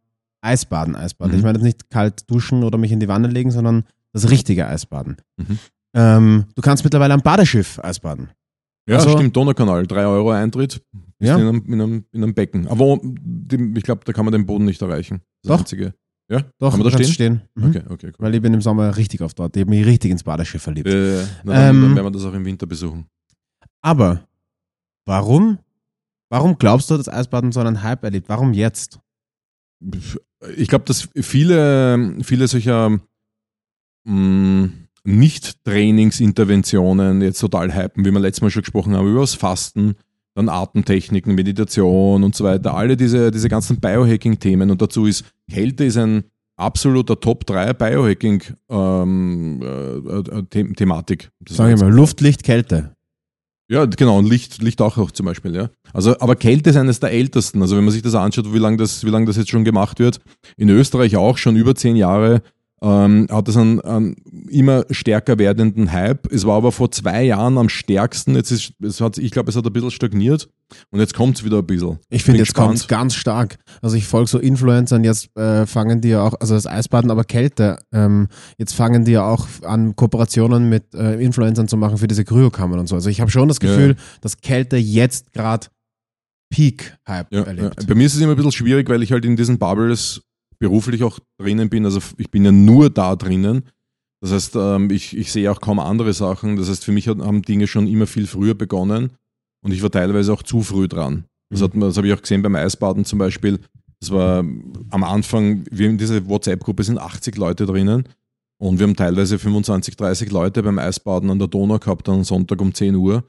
S2: Eisbaden, Eisbaden.
S1: Mhm.
S2: Ich meine jetzt nicht kalt duschen oder mich in die Wanne legen, sondern das richtige Eisbaden.
S1: Mhm.
S2: Ähm, du kannst mittlerweile am Badeschiff Eisbaden.
S1: Ja,
S2: Also-
S1: stimmt, Donaukanal, 3 Euro Eintritt,
S2: Ja.
S1: in, einem, in, einem, in einem Becken. Aber ich glaube, da kann man den Boden nicht erreichen. Das
S2: Doch.
S1: Einzige. Ja,
S2: Doch,
S1: kann man da
S2: kannst
S1: stehen?
S2: Mhm.
S1: Okay, okay, cool.
S2: Weil ich bin im Sommer richtig oft dort. Ich habe mich richtig ins Badeschiff verliebt.
S1: Äh, na, dann,
S2: Ähm,
S1: dann werden wir das auch im Winter besuchen.
S2: Aber warum, warum glaubst du, dass Eisbaden so einen Hype erlebt? Warum jetzt?
S1: Ich glaube, dass viele, viele solcher mh, Nicht-Trainingsinterventionen jetzt total hypen, wie wir letztes Mal schon gesprochen haben, über das Fasten, dann Atemtechniken, Meditation und so weiter. Alle diese, diese ganzen Biohacking-Themen und dazu ist Kälte ist ein, absoluter Top 3 Biohacking-Thematik. Ähm, äh, äh, Thematik. Das
S2: Sag ich mal, Luft, Licht, Kälte.
S1: Ja, genau, und Licht, Licht auch noch zum Beispiel, ja. Also, aber Kälte ist eines der ältesten. Also, wenn man sich das anschaut, wie lange das, wie lange das jetzt schon gemacht wird, in Österreich auch schon über zehn Jahre, ähm, hat es einen, einen immer stärker werdenden Hype. Es war aber vor zwei Jahren am stärksten. Jetzt ist, es hat, ich glaube, es hat ein bisschen stagniert und jetzt kommt es wieder ein bisschen.
S2: Ich finde, jetzt kommt es ganz stark. Also ich folge so Influencern, jetzt äh, fangen die ja auch, also das Eisbaden, aber Kälte, ähm, jetzt fangen die ja auch an, Kooperationen mit äh, Influencern zu machen für diese Kryokammern und so. Also ich habe schon das
S1: Ja.
S2: Gefühl, dass Kälte jetzt gerade Peak-Hype
S1: Ja, ja.
S2: erlebt.
S1: Bei mir ist es immer ein bisschen schwierig, weil ich halt in diesen Bubbles beruflich auch drinnen bin. Also ich bin ja nur da drinnen. Das heißt, ähm, ich, ich sehe auch kaum andere Sachen. Das heißt, für mich hat- haben Dinge schon immer viel früher begonnen und ich war teilweise auch zu früh dran. Das, hat, man- das habe ich auch gesehen beim Eisbaden zum Beispiel. Das war am Anfang, wir in dieser WhatsApp-Gruppe sind 80 Leute drinnen und wir haben teilweise 25, 30 Leute beim Eisbaden an der Donau gehabt, am Sonntag um 10 Uhr.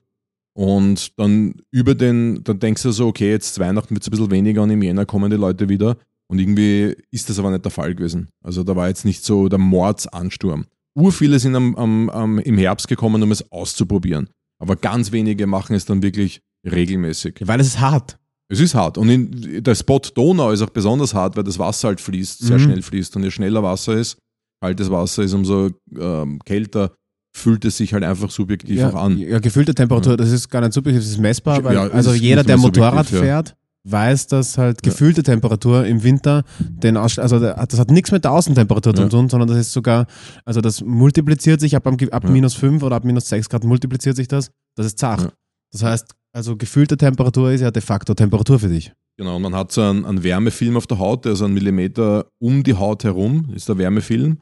S1: Und dann über den, dann denkst du so, okay, jetzt Weihnachten wird es ein bisschen weniger und im Jänner kommen die Leute wieder. Und irgendwie ist das aber nicht der Fall gewesen. Also da war jetzt nicht so der Mordsansturm. Urviele sind am, am, am, im Herbst gekommen, um es auszuprobieren. Aber ganz wenige machen es dann wirklich regelmäßig.
S2: Weil es ist hart.
S1: Es ist hart. Und in, der Spot Donau ist auch besonders hart, weil das Wasser halt fließt, sehr
S2: Mhm.
S1: schnell fließt. Und je schneller Wasser ist, kaltes Wasser ist, umso ähm, kälter fühlt es sich halt einfach subjektiv
S2: Ja,
S1: auch an.
S2: ja, gefüllte Temperatur, das ist gar nicht subjektiv, das ist messbar, weil
S1: Ja, es
S2: also jeder, der Motorrad
S1: ja.
S2: fährt, weiß, dass halt
S1: Ja.
S2: gefüllte Temperatur im Winter den Aus also das hat nichts mit der Außentemperatur zu tun, sondern das ist sogar, also das multipliziert sich ab, ab minus 5 oder ab minus 6 Grad multipliziert sich das, das ist zart. Das heißt, also gefüllte Temperatur ist ja de facto Temperatur für dich.
S1: Genau, und man hat so einen, einen Wärmefilm auf der Haut, der ist einen Millimeter um die Haut herum, ist der Wärmefilm.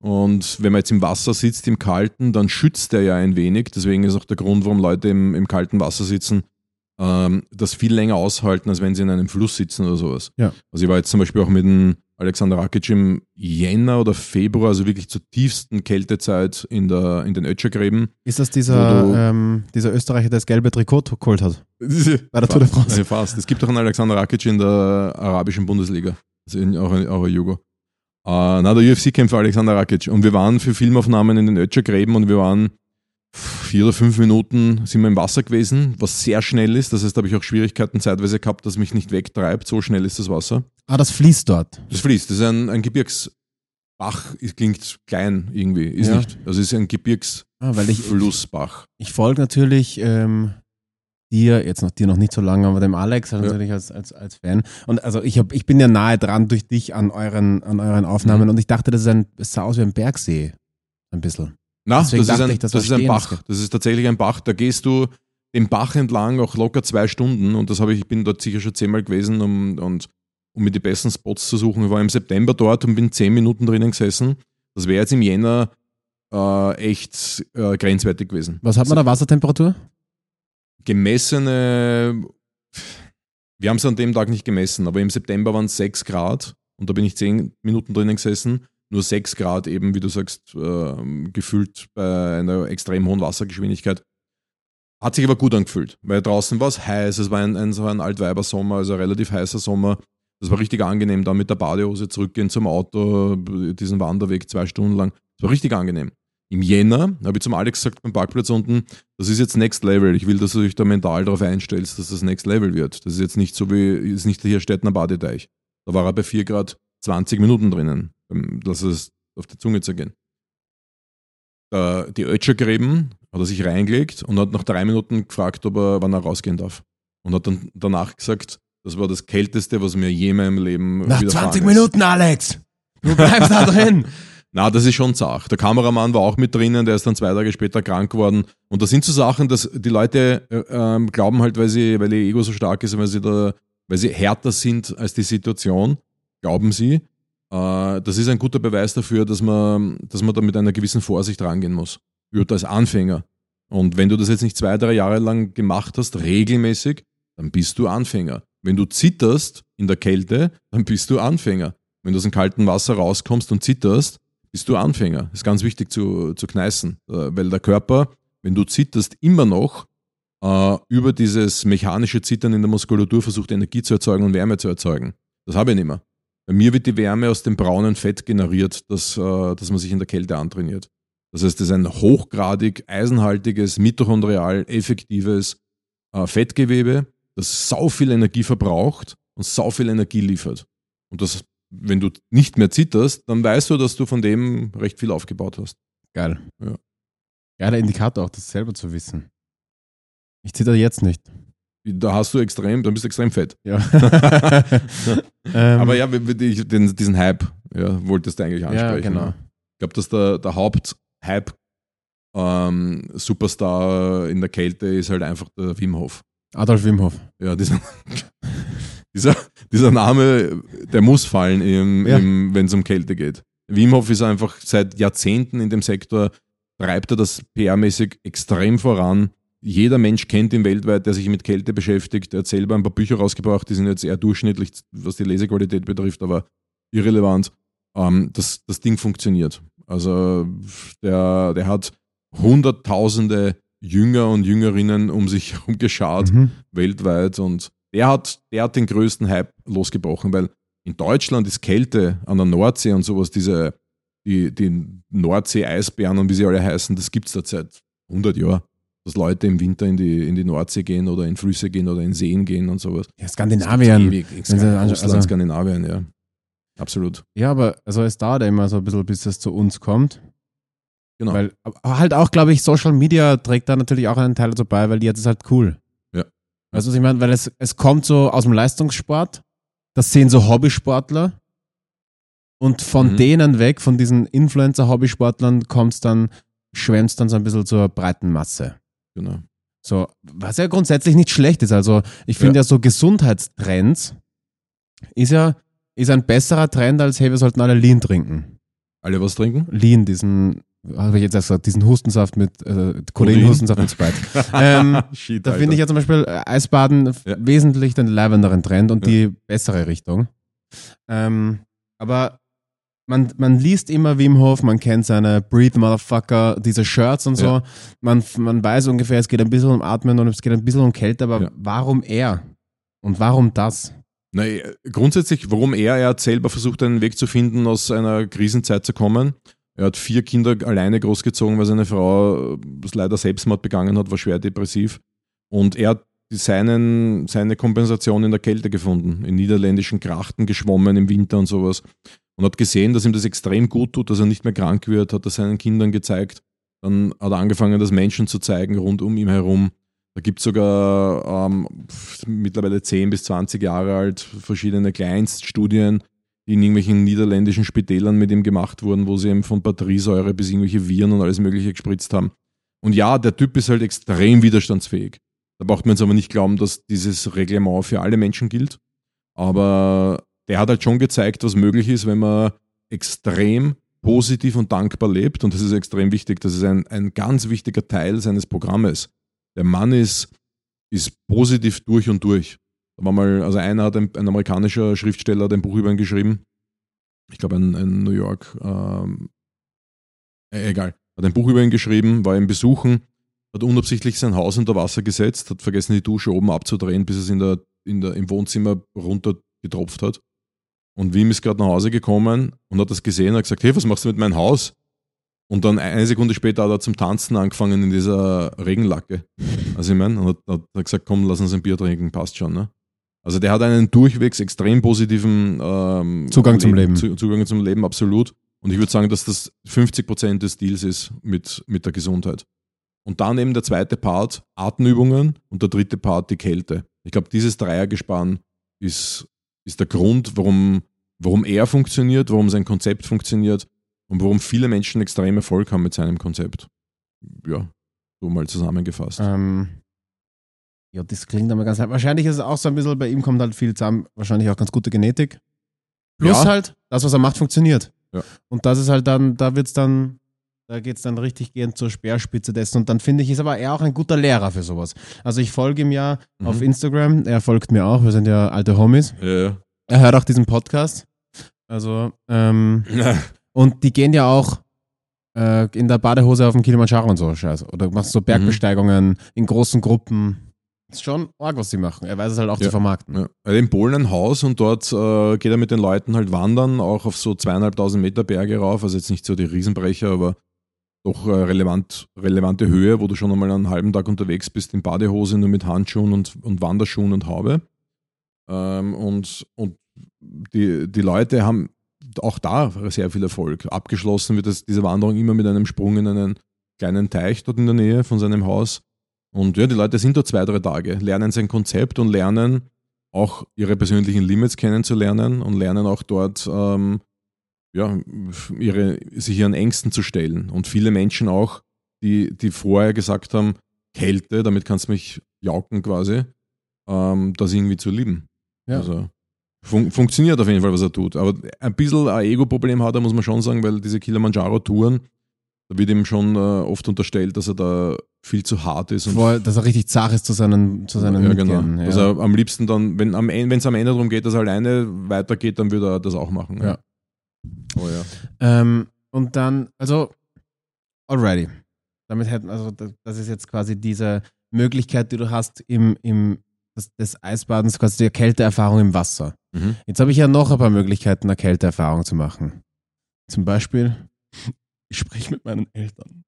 S1: Und wenn man jetzt im Wasser sitzt, im Kalten, dann schützt der ja ein wenig. Deswegen ist auch der Grund, warum Leute im, im kalten Wasser sitzen, ähm, das viel länger aushalten, als wenn sie in einem Fluss sitzen oder sowas.
S2: Ja.
S1: Also ich war jetzt zum Beispiel auch mit dem Alexander Rakic im Jänner oder Februar, also wirklich zur tiefsten Kältezeit in, der, in den Ötschergräben.
S2: Ist das dieser,
S1: du-
S2: ähm, dieser Österreicher, der das gelbe Trikot geholt hat? Bei der Tour de France.
S1: Fast. Es gibt auch einen Alexander Rakic in der arabischen Bundesliga. Also in, auch, ein, auch ein Jugo. Äh, na, der UFC-Kämpfer Alexander Rakic. Und wir waren für Filmaufnahmen in den Ötschergräben und wir waren vier oder fünf Minuten sind wir im Wasser gewesen, was sehr schnell ist. Das heißt, da habe ich auch Schwierigkeiten zeitweise gehabt, dass mich nicht wegtreibt. So schnell ist das Wasser.
S2: Ah, das fließt dort.
S1: Das fließt. Das ist ein, ein Gebirgsbach. Es klingt klein irgendwie. Ist
S2: Ja.
S1: nicht. Also es ist ein Gebirgsflussbach.
S2: Ah, ich, ich folge natürlich ähm, dir, jetzt noch dir noch nicht so lange, aber dem Alex halt
S1: Ja.
S2: natürlich als, als, als Fan. Und also ich, hab, ich bin ja nahe dran durch dich an euren, an euren Aufnahmen
S1: Mhm.
S2: und ich dachte, das ist ein, es sah aus wie ein Bergsee. Ein bisschen.
S1: Na,
S2: Deswegen
S1: das ist ein,
S2: ich, das
S1: ist ein Bach.
S2: das-
S1: Das ist tatsächlich ein Bach. Da gehst du den Bach entlang auch locker zwei Stunden und das habe ich, ich bin dort sicher schon zehnmal gewesen, um, und, um mir die besten Spots zu suchen. Ich war im September dort und bin zehn Minuten drinnen gesessen. Das wäre jetzt im Jänner äh, echt äh, grenzwertig gewesen.
S2: Was hat man da Wassertemperatur?
S1: Gemessene, wir haben es an dem Tag nicht gemessen, aber im September waren es 6 Grad und da bin ich 10 Minuten drinnen gesessen. Nur 6 Grad eben, wie du sagst, ähm, gefühlt bei einer extrem hohen Wassergeschwindigkeit. Hat sich aber gut angefühlt, weil draußen war es heiß, es war ein, ein, so ein Altweibersommer, also ein relativ heißer Sommer. Das war richtig angenehm, da mit der Badehose zurückgehen zum Auto, diesen Wanderweg zwei Stunden lang. Das war richtig angenehm. Im Jänner habe ich zum Alex gesagt beim Parkplatz unten, das ist jetzt Next Level. Ich will, dass du dich da mental darauf einstellst, dass das Next Level wird. Das ist jetzt nicht so wie, ist nicht hier Städtner Badeteich. Da war er bei 4 Grad 20 Minuten drinnen. Ähm, Lass es auf die Zunge zergehen. Da, die Ötschergräben hat er sich reingelegt und hat nach drei Minuten gefragt, ob er, wann er rausgehen darf. Und hat dann danach gesagt, das war das Kälteste, was mir je in meinem Leben
S2: Nach
S1: widerfahren
S2: 20
S1: ist.
S2: Minuten, Alex! Du bleibst da drin!
S1: Na, das ist schon zart. Der Kameramann war auch mit drinnen, der ist dann zwei Tage später krank geworden. Und das sind so Sachen, dass die Leute äh, ähm, glauben halt, weil, sie, weil ihr Ego so stark ist, weil sie, da, weil sie härter sind als die Situation, glauben sie. Äh, das ist ein guter Beweis dafür, dass man, dass man da mit einer gewissen Vorsicht rangehen muss. Wird als Anfänger. Und wenn du das jetzt nicht zwei, drei Jahre lang gemacht hast, regelmäßig, dann bist du Anfänger. Wenn du zitterst in der Kälte, dann bist du Anfänger. Wenn du aus dem kalten Wasser rauskommst und zitterst, bist du Anfänger. ist ganz wichtig zu, zu kneißen, äh, weil der Körper, wenn du zitterst, immer noch äh, über dieses mechanische Zittern in der Muskulatur versucht, Energie zu erzeugen und Wärme zu erzeugen. Das habe ich nicht mehr. Bei mir wird die Wärme aus dem braunen Fett generiert, das, äh, das man sich in der Kälte antrainiert. Das heißt, das ist ein hochgradig eisenhaltiges, mitochondrial effektives äh, Fettgewebe, das sau viel Energie verbraucht und sau viel Energie liefert. Und das, wenn du nicht mehr zitterst, dann weißt du, dass du von dem recht viel aufgebaut hast.
S2: Geil.
S1: Ja.
S2: Geiler Indikator auch, das selber zu wissen. Ich zitter jetzt nicht.
S1: Da hast du extrem, dann bist du extrem fett.
S2: Ja. ähm,
S1: Aber ja, den, diesen Hype ja, wolltest du eigentlich ansprechen.
S2: ja, genau.
S1: Ich glaube, dass der, der Haupt-Hype ähm, Superstar in der Kälte ist halt einfach der Wim Hof.
S2: Adolf Wimhoff.
S1: Ja, dieser, dieser, dieser Name, der muss fallen,
S2: Ja.
S1: wenn es um Kälte geht. Wim Hof ist einfach seit Jahrzehnten in dem Sektor, treibt er das PR-mäßig extrem voran. Jeder Mensch kennt ihn weltweit, der sich mit Kälte beschäftigt. Er hat selber ein paar Bücher rausgebracht, die sind jetzt eher durchschnittlich, was die Lesequalität betrifft, aber irrelevant. Ähm, das, das Ding funktioniert. Also der, der hat hunderttausende Jünger und Jüngerinnen um sich herum geschart
S2: Mhm.
S1: weltweit und der hat, der hat den größten Hype losgebrochen, weil in Deutschland ist Kälte an der Nordsee und sowas, diese, die, die Nordsee-Eisbären und wie sie alle heißen, das gibt es da seit 100 Jahren. Dass Leute im Winter in die, in die Nordsee gehen oder in Flüsse gehen oder in Seen gehen und sowas.
S2: Ja, Skandinavien.
S1: ewig.
S2: Anschauen,
S1: Russland,
S2: also-
S1: Skandinavien, ja. Absolut.
S2: Ja, aber also es dauert immer so ein bisschen, bis es zu uns kommt.
S1: Genau.
S2: Weil, aber halt auch, glaube ich, Social Media trägt da natürlich auch einen Teil dazu bei, weil jetzt ist halt cool.
S1: Ja.
S2: Weißt du, was ich meine? Weil es, es kommt so aus dem Leistungssport, das sehen so Hobbysportler und von
S1: Mhm.
S2: denen weg, von diesen Influencer-Hobbysportlern, kommt es dann, schwemmt es dann so ein bisschen zur breiten Masse.
S1: Genau.
S2: So, was ja grundsätzlich nicht schlecht ist. Also, ich finde ja. so Gesundheitstrends ist ja ist ein besserer Trend als, hey, wir sollten alle Lean trinken.
S1: Alle was trinken?
S2: Lean, diesen, habe ich jetzt erst gesagt, diesen Hustensaft mit, äh,
S1: Codein?
S2: Codein-Hustensaft mit Sprite. ähm,
S1: Shit,
S2: da finde ich ja zum Beispiel äh, Eisbaden
S1: Ja.
S2: wesentlich den leibenderen Trend und
S1: Ja.
S2: die bessere Richtung. Ähm, aber man, man liest immer Wim Hof, man kennt seine Breathe Motherfucker, diese Shirts und so.
S1: Ja.
S2: Man, man weiß ungefähr, es geht ein bisschen um Atmen und es geht ein bisschen um Kälte, aber
S1: Ja.
S2: warum er? Und warum das?
S1: Na, äh, grundsätzlich, warum er, er hat selber versucht, einen Weg zu finden, aus einer Krisenzeit zu kommen. Er hat vier Kinder alleine großgezogen, weil seine Frau äh, leider Selbstmord begangen hat, war schwer depressiv. Und er hat seinen, seine Kompensation in der Kälte gefunden, in niederländischen Grachten geschwommen im Winter und sowas. Und hat gesehen, dass ihm das extrem gut tut, dass er nicht mehr krank wird, hat er seinen Kindern gezeigt. Dann hat er angefangen, das Menschen zu zeigen rund um ihn herum. Da gibt es sogar ähm, mittlerweile 10 bis 20 Jahre alt verschiedene Kleinststudien, die in irgendwelchen niederländischen Spitälern mit ihm gemacht wurden, wo sie ihm von Batteriesäure bis irgendwelche Viren und alles Mögliche gespritzt haben. Und ja, der Typ ist halt extrem widerstandsfähig. Da braucht man jetzt aber nicht glauben, dass dieses Reglement für alle Menschen gilt. Aber der hat halt schon gezeigt, was möglich ist, wenn man extrem positiv und dankbar lebt. Und das ist extrem wichtig. Das ist ein, ein ganz wichtiger Teil seines Programmes. Der Mann ist, ist positiv durch und durch. Da mal, also einer hat ein, ein amerikanischer Schriftsteller hat ein Buch über ihn geschrieben. Ich glaube, ein, ein New York, ähm, äh, egal, hat ein Buch über ihn geschrieben, war ihn besuchen, hat unabsichtlich sein Haus unter Wasser gesetzt, hat vergessen, die Dusche oben abzudrehen, bis es in der, in der, im Wohnzimmer runter getropft hat. Und Wim ist gerade nach Hause gekommen und hat das gesehen und hat gesagt, hey, was machst du mit meinem Haus? Und dann eine Sekunde später hat er zum Tanzen angefangen in dieser Regenlacke. Also ich meine, und hat, hat gesagt, komm, lass uns ein Bier trinken, passt schon. Ne? Also der hat einen durchwegs extrem positiven ähm,
S2: Zugang zum Leben.
S1: Zu, Zugang zum Leben, absolut. Und ich würde sagen, dass das 50% des Deals ist mit, mit der Gesundheit. Und dann eben der zweite Part, Atemübungen und der dritte Part, die Kälte. Ich glaube, dieses Dreiergespann ist, ist der Grund, warum, warum er funktioniert, warum sein Konzept funktioniert und warum viele Menschen extrem Erfolg haben mit seinem Konzept. Ja, so mal zusammengefasst.
S2: Ähm, ja, das klingt aber ganz Wahrscheinlich ist es auch so ein bisschen, bei ihm kommt halt viel zusammen, wahrscheinlich auch ganz gute Genetik. Plus
S1: Ja.
S2: halt, das, was er macht, funktioniert.
S1: Ja.
S2: Und das ist halt dann, da wird's dann, da geht's dann richtig gehend zur Speerspitze dessen. Und dann finde ich, ist aber er auch ein guter Lehrer für sowas. Also ich folge ihm ja
S1: Mhm.
S2: auf Instagram, er folgt mir auch, wir sind ja alte Homies.
S1: Ja, ja.
S2: Er hört auch diesen Podcast. Also, ähm, und die gehen ja auch äh, in der Badehose auf dem Kilimanjaro und so Scheiße. Oder machst so Bergbesteigungen in großen Gruppen. Ist schon arg, was sie machen. Er weiß es halt auch
S1: Ja.
S2: zu vermarkten.
S1: Ja. Er hat in Polen ein Haus und dort äh, geht er mit den Leuten halt wandern, auch auf so zweieinhalbtausend Meter Berge rauf. Also jetzt nicht so die Riesenbrecher, aber doch äh, relevant, relevante Höhe, wo du schon einmal einen halben Tag unterwegs bist in Badehose, nur mit Handschuhen und, und Wanderschuhen und Haube. Ähm, und und die, die Leute haben auch da sehr viel Erfolg. Abgeschlossen wird das, diese Wanderung immer mit einem Sprung in einen kleinen Teich dort in der Nähe von seinem Haus. Und ja, die Leute sind dort zwei, drei Tage, lernen sein Konzept und lernen auch ihre persönlichen Limits kennenzulernen und lernen auch dort ähm, ja, ihre, sich ihren Ängsten zu stellen. Und viele Menschen auch, die, die vorher gesagt haben, Kälte, damit kannst du mich jauken quasi, ähm, das irgendwie zu lieben.
S2: Ja.
S1: Also fun funktioniert auf jeden Fall, was er tut. Aber ein bisschen ein Ego-Problem hat er, muss man schon sagen, weil diese Kilimanjaro-Touren, da wird ihm schon äh, oft unterstellt, dass er da viel zu hart ist. Und
S2: Voll, dass er richtig zart ist zu seinen, zu seinen
S1: ja, genau.
S2: Mitgliedern.
S1: Dass er am liebsten dann, wenn am En- wenn es am Ende darum geht, dass er alleine weitergeht, dann würde er das auch machen.
S2: Ja.
S1: Oh ja.
S2: Ähm, und dann, also, alrighty. Damit hätten, also, das, das ist jetzt quasi diese Möglichkeit, die du hast im, im, des, des Eisbadens, quasi die Kälteerfahrung im Wasser.
S1: Mhm.
S2: Jetzt habe ich ja noch ein paar Möglichkeiten, eine Kälteerfahrung zu machen. Zum Beispiel, ich spreche mit meinen Eltern.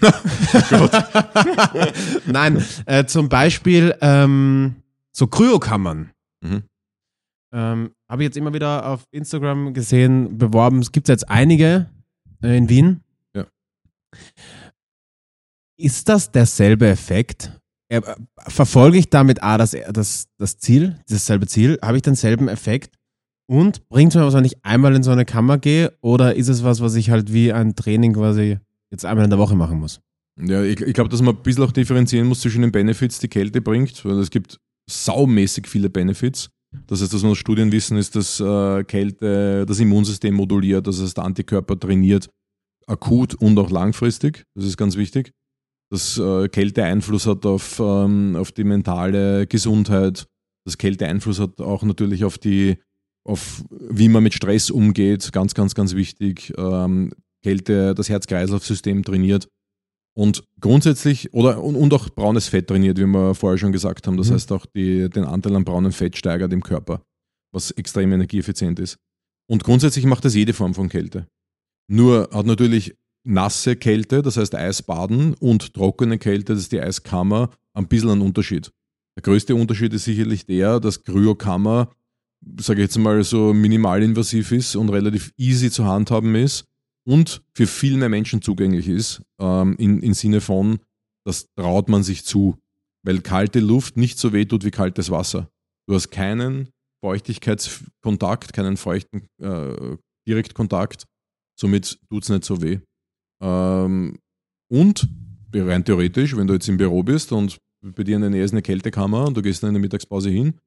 S2: Nein, äh, zum Beispiel ähm, so Kryokammern.
S1: Mhm.
S2: Ähm, Habe ich jetzt immer wieder auf Instagram gesehen, beworben. Es gibt jetzt einige äh, in Wien.
S1: Ja.
S2: Ist das derselbe Effekt? Verfolge ich damit A, das, das, das Ziel, dasselbe Ziel? Habe ich denselben Effekt? Und bringt es mir was, wenn ich einmal in so eine Kammer gehe? Oder ist es was, was ich halt wie ein Training quasi jetzt einmal in der Woche machen muss?
S1: Ja, ich, ich glaube, dass man ein bisschen auch differenzieren muss zwischen den Benefits, die Kälte bringt, weil es gibt saumäßig viele Benefits. Das heißt, dass wir aus Studien wissen, ist, dass äh, Kälte das Immunsystem moduliert, das heißt, Antikörper trainiert akut und auch langfristig. Das ist ganz wichtig. Dass äh, Kälte Einfluss hat auf, ähm, auf die mentale Gesundheit. Dass Kälte Einfluss hat auch natürlich auf die, auf wie man mit Stress umgeht. Ganz, ganz, ganz wichtig. Ähm, Kälte das Herz-Kreislauf-System trainiert. Und grundsätzlich, oder und, und auch braunes Fett trainiert, wie wir vorher schon gesagt haben. Das
S2: Mhm.
S1: heißt auch die, den Anteil an braunem Fett steigert im Körper, was extrem energieeffizient ist. Und grundsätzlich macht das jede Form von Kälte. Nur hat natürlich nasse Kälte, das heißt Eisbaden, und trockene Kälte, das ist die Eiskammer, ein bisschen einen Unterschied. Der größte Unterschied ist sicherlich der, dass Kryokammer, sage ich jetzt mal, so minimalinvasiv ist und relativ easy zu handhaben ist und für viel mehr Menschen zugänglich ist, ähm, in, im Sinne von, das traut man sich zu, weil kalte Luft nicht so weh tut wie kaltes Wasser. Du hast keinen Feuchtigkeitskontakt, keinen feuchten äh, Direktkontakt, somit tut es nicht so weh. Ähm, und rein theoretisch, wenn du jetzt im Büro bist und bei dir in der Nähe ist eine Kältekammer und du gehst dann in der Mittagspause hin,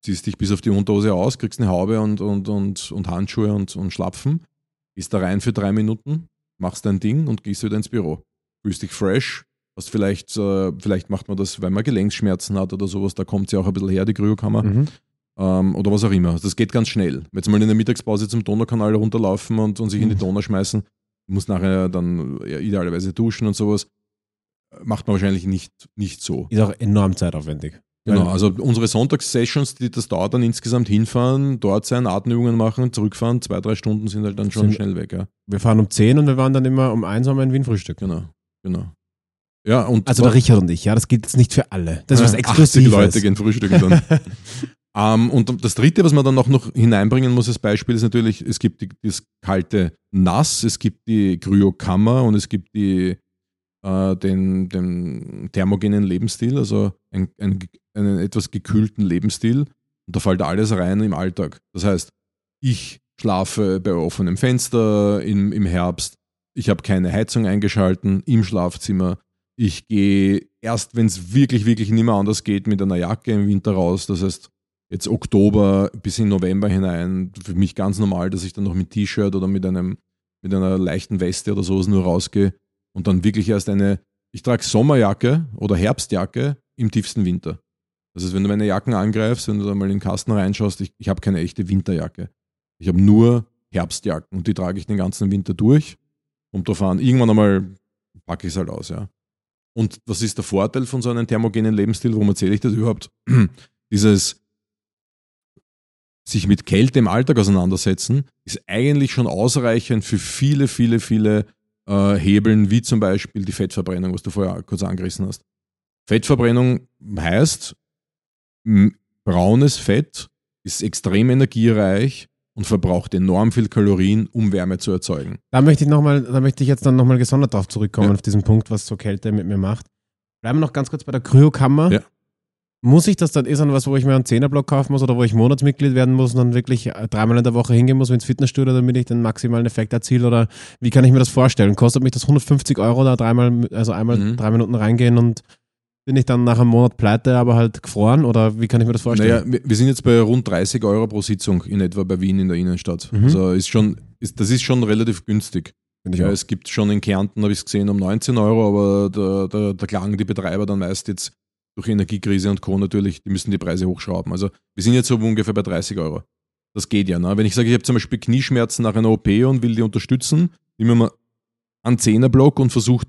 S1: ziehst dich bis auf die Unterhose aus, kriegst eine Haube und, und, und, und Handschuhe und, und Schlapfen, gehst da rein für drei Minuten, machst dein Ding und gehst wieder ins Büro. Fühlst dich fresh, hast vielleicht, äh, vielleicht macht man das, weil man Gelenkschmerzen hat oder sowas, da kommt sie auch ein bisschen her, die Kryokammer
S2: Mhm.
S1: ähm, oder was auch immer. Das geht ganz schnell. Jetzt mal in der Mittagspause zum Donaukanal runterlaufen und, und sich in die
S2: Mhm.
S1: Donau schmeißen, muss nachher dann ja, idealerweise duschen und sowas, macht man wahrscheinlich nicht, nicht so.
S2: Ist auch enorm zeitaufwendig.
S1: Genau, also unsere Sonntagssessions, die, das dauert dann insgesamt hinfahren, dort sein, Atemübungen machen, zurückfahren, zwei, drei Stunden sind halt dann schon
S2: Sind-
S1: schnell weg. Ja.
S2: Wir fahren um 10 und wir waren dann immer um 1 haben wir in Wien Frühstück.
S1: Genau, genau. Ja, und
S2: Also der Richard und ich, ja, das gilt jetzt nicht für alle. Das ist was
S1: 80
S2: Exklusives.
S1: Leute gehen frühstücken dann. ähm, und das dritte, was man dann auch noch hineinbringen muss als Beispiel, ist natürlich, es gibt die, das kalte Nass, es gibt die Kryokammer und es gibt die, äh, den, den thermogenen Lebensstil, also ein, ein, einen etwas gekühlten Lebensstil. Und da fällt alles rein im Alltag. Das heißt, ich schlafe bei offenem Fenster im, im Herbst, ich habe keine Heizung eingeschalten im Schlafzimmer, ich gehe erst, wenn es wirklich, wirklich nicht mehr anders geht, mit einer Jacke im Winter raus. Das heißt, jetzt Oktober bis in November hinein, für mich ganz normal, dass ich dann noch mit T-Shirt oder mit, einem, mit einer leichten Weste oder sowas nur rausgehe und dann wirklich erst eine, ich trage Sommerjacke oder Herbstjacke im tiefsten Winter. Das heißt, wenn du meine Jacken angreifst, wenn du da mal in den Kasten reinschaust, ich, ich habe keine echte Winterjacke. Ich habe nur Herbstjacken und die trage ich den ganzen Winter durch. Und drauf an, irgendwann einmal packe ich es halt aus, ja. Und was ist der Vorteil von so einem thermogenen Lebensstil? Warum erzähle ich das überhaupt? Dieses sich mit Kälte im Alltag auseinandersetzen, ist eigentlich schon ausreichend für viele, viele, viele äh, Hebeln, wie zum Beispiel die Fettverbrennung, was du vorher kurz angerissen hast. Fettverbrennung heißt, braunes Fett ist extrem energiereich und verbraucht enorm viel Kalorien, um Wärme zu erzeugen.
S2: Da möchte ich noch mal, da möchte ich jetzt dann nochmal gesondert drauf zurückkommen, ja. auf diesen Punkt, was so Kälte mit mir macht. Bleiben wir noch ganz kurz bei der Kryokammer. Ja. Muss ich das dann, ist dann was, wo ich mir einen Zehnerblock kaufen muss oder wo ich Monatsmitglied werden muss und dann wirklich äh, dreimal in der Woche hingehen muss ins Fitnessstudio, damit ich den maximalen Effekt erziele? Oder wie kann ich mir das vorstellen? Kostet mich das 150 Euro da dreimal, also einmal mhm. drei Minuten reingehen und bin ich dann nach einem Monat pleite, aber halt gefroren? Oder wie kann ich mir das vorstellen?
S1: Naja, wir sind jetzt bei rund 30 Euro pro Sitzung in etwa bei Wien in der Innenstadt. Mhm. Also ist schon, ist, das ist schon relativ günstig. Ja, es gibt schon in Kärnten, habe ich es gesehen, um 19 Euro, aber da, da, da klagen die Betreiber dann meist jetzt durch Energiekrise und Co. natürlich, die müssen die Preise hochschrauben. Also wir sind jetzt so ungefähr bei 30 Euro. Das geht ja. Ne? Wenn ich sage, ich habe zum Beispiel Knieschmerzen nach einer OP und will die unterstützen, nehme ich mal einen Zehnerblock und versuche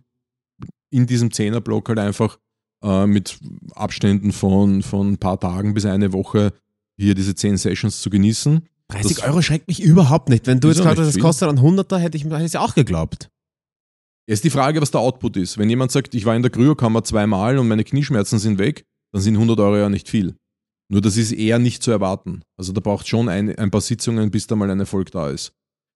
S1: in diesem Zehnerblock halt einfach äh, mit Abständen von, von ein paar Tagen bis eine Woche hier diese 10 Sessions zu genießen.
S2: 30 das Euro schreckt mich überhaupt nicht. Wenn du jetzt gesagt hast, das kostet ein Hunderter, hätte ich es ja auch geglaubt.
S1: Ist die Frage, was der Output ist. Wenn jemand sagt, ich war in der Kryokammer zweimal und meine Knieschmerzen sind weg, dann sind 100 Euro ja nicht viel. Nur das ist eher nicht zu erwarten. Also da braucht schon ein, ein paar Sitzungen, bis da mal ein Erfolg da ist.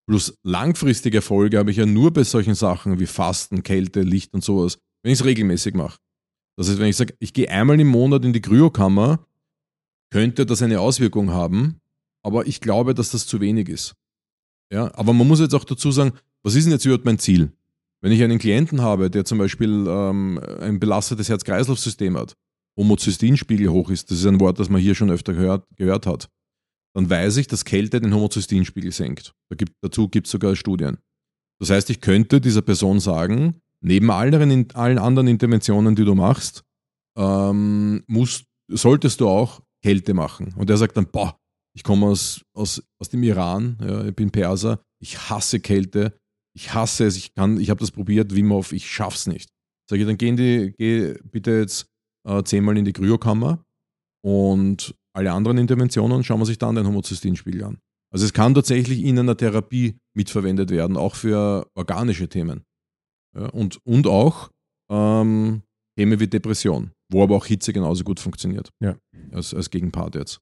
S1: Plus langfristige Erfolge habe ich ja nur bei solchen Sachen wie Fasten, Kälte, Licht und sowas, wenn ich es regelmäßig mache. Das heißt, wenn ich sage, ich gehe einmal im Monat in die Kryokammer, könnte das eine Auswirkung haben, aber ich glaube, dass das zu wenig ist. Ja, aber man muss jetzt auch dazu sagen, was ist denn jetzt überhaupt mein Ziel? Wenn ich einen Klienten habe, der zum Beispiel ähm, ein belastetes Herz-Kreislauf-System hat, Homozysteinspiegel hoch ist, das ist ein Wort, das man hier schon öfter gehört, gehört hat, dann weiß ich, dass Kälte den Homozysteinspiegel senkt. Da gibt, dazu gibt es sogar Studien. Das heißt, ich könnte dieser Person sagen, neben allen, allen anderen Interventionen, die du machst, ähm, musst, solltest du auch Kälte machen. Und er sagt dann, boah, ich komme aus, aus, aus dem Iran, ja, ich bin Perser, ich hasse Kälte, ich hasse es, ich kann, ich habe das probiert, Wim Hof, ich schaff's nicht. Sag ich, dann gehen die, geh bitte jetzt äh, zehnmal in die Kryokammer und alle anderen Interventionen schauen wir sich dann den Homozysteinspiegel an. Also es kann tatsächlich in einer Therapie mitverwendet werden, auch für organische Themen. Ja, und, und auch ähm, Themen wie Depression, wo aber auch Hitze genauso gut funktioniert.
S2: Ja.
S1: Als, als Gegenpart jetzt.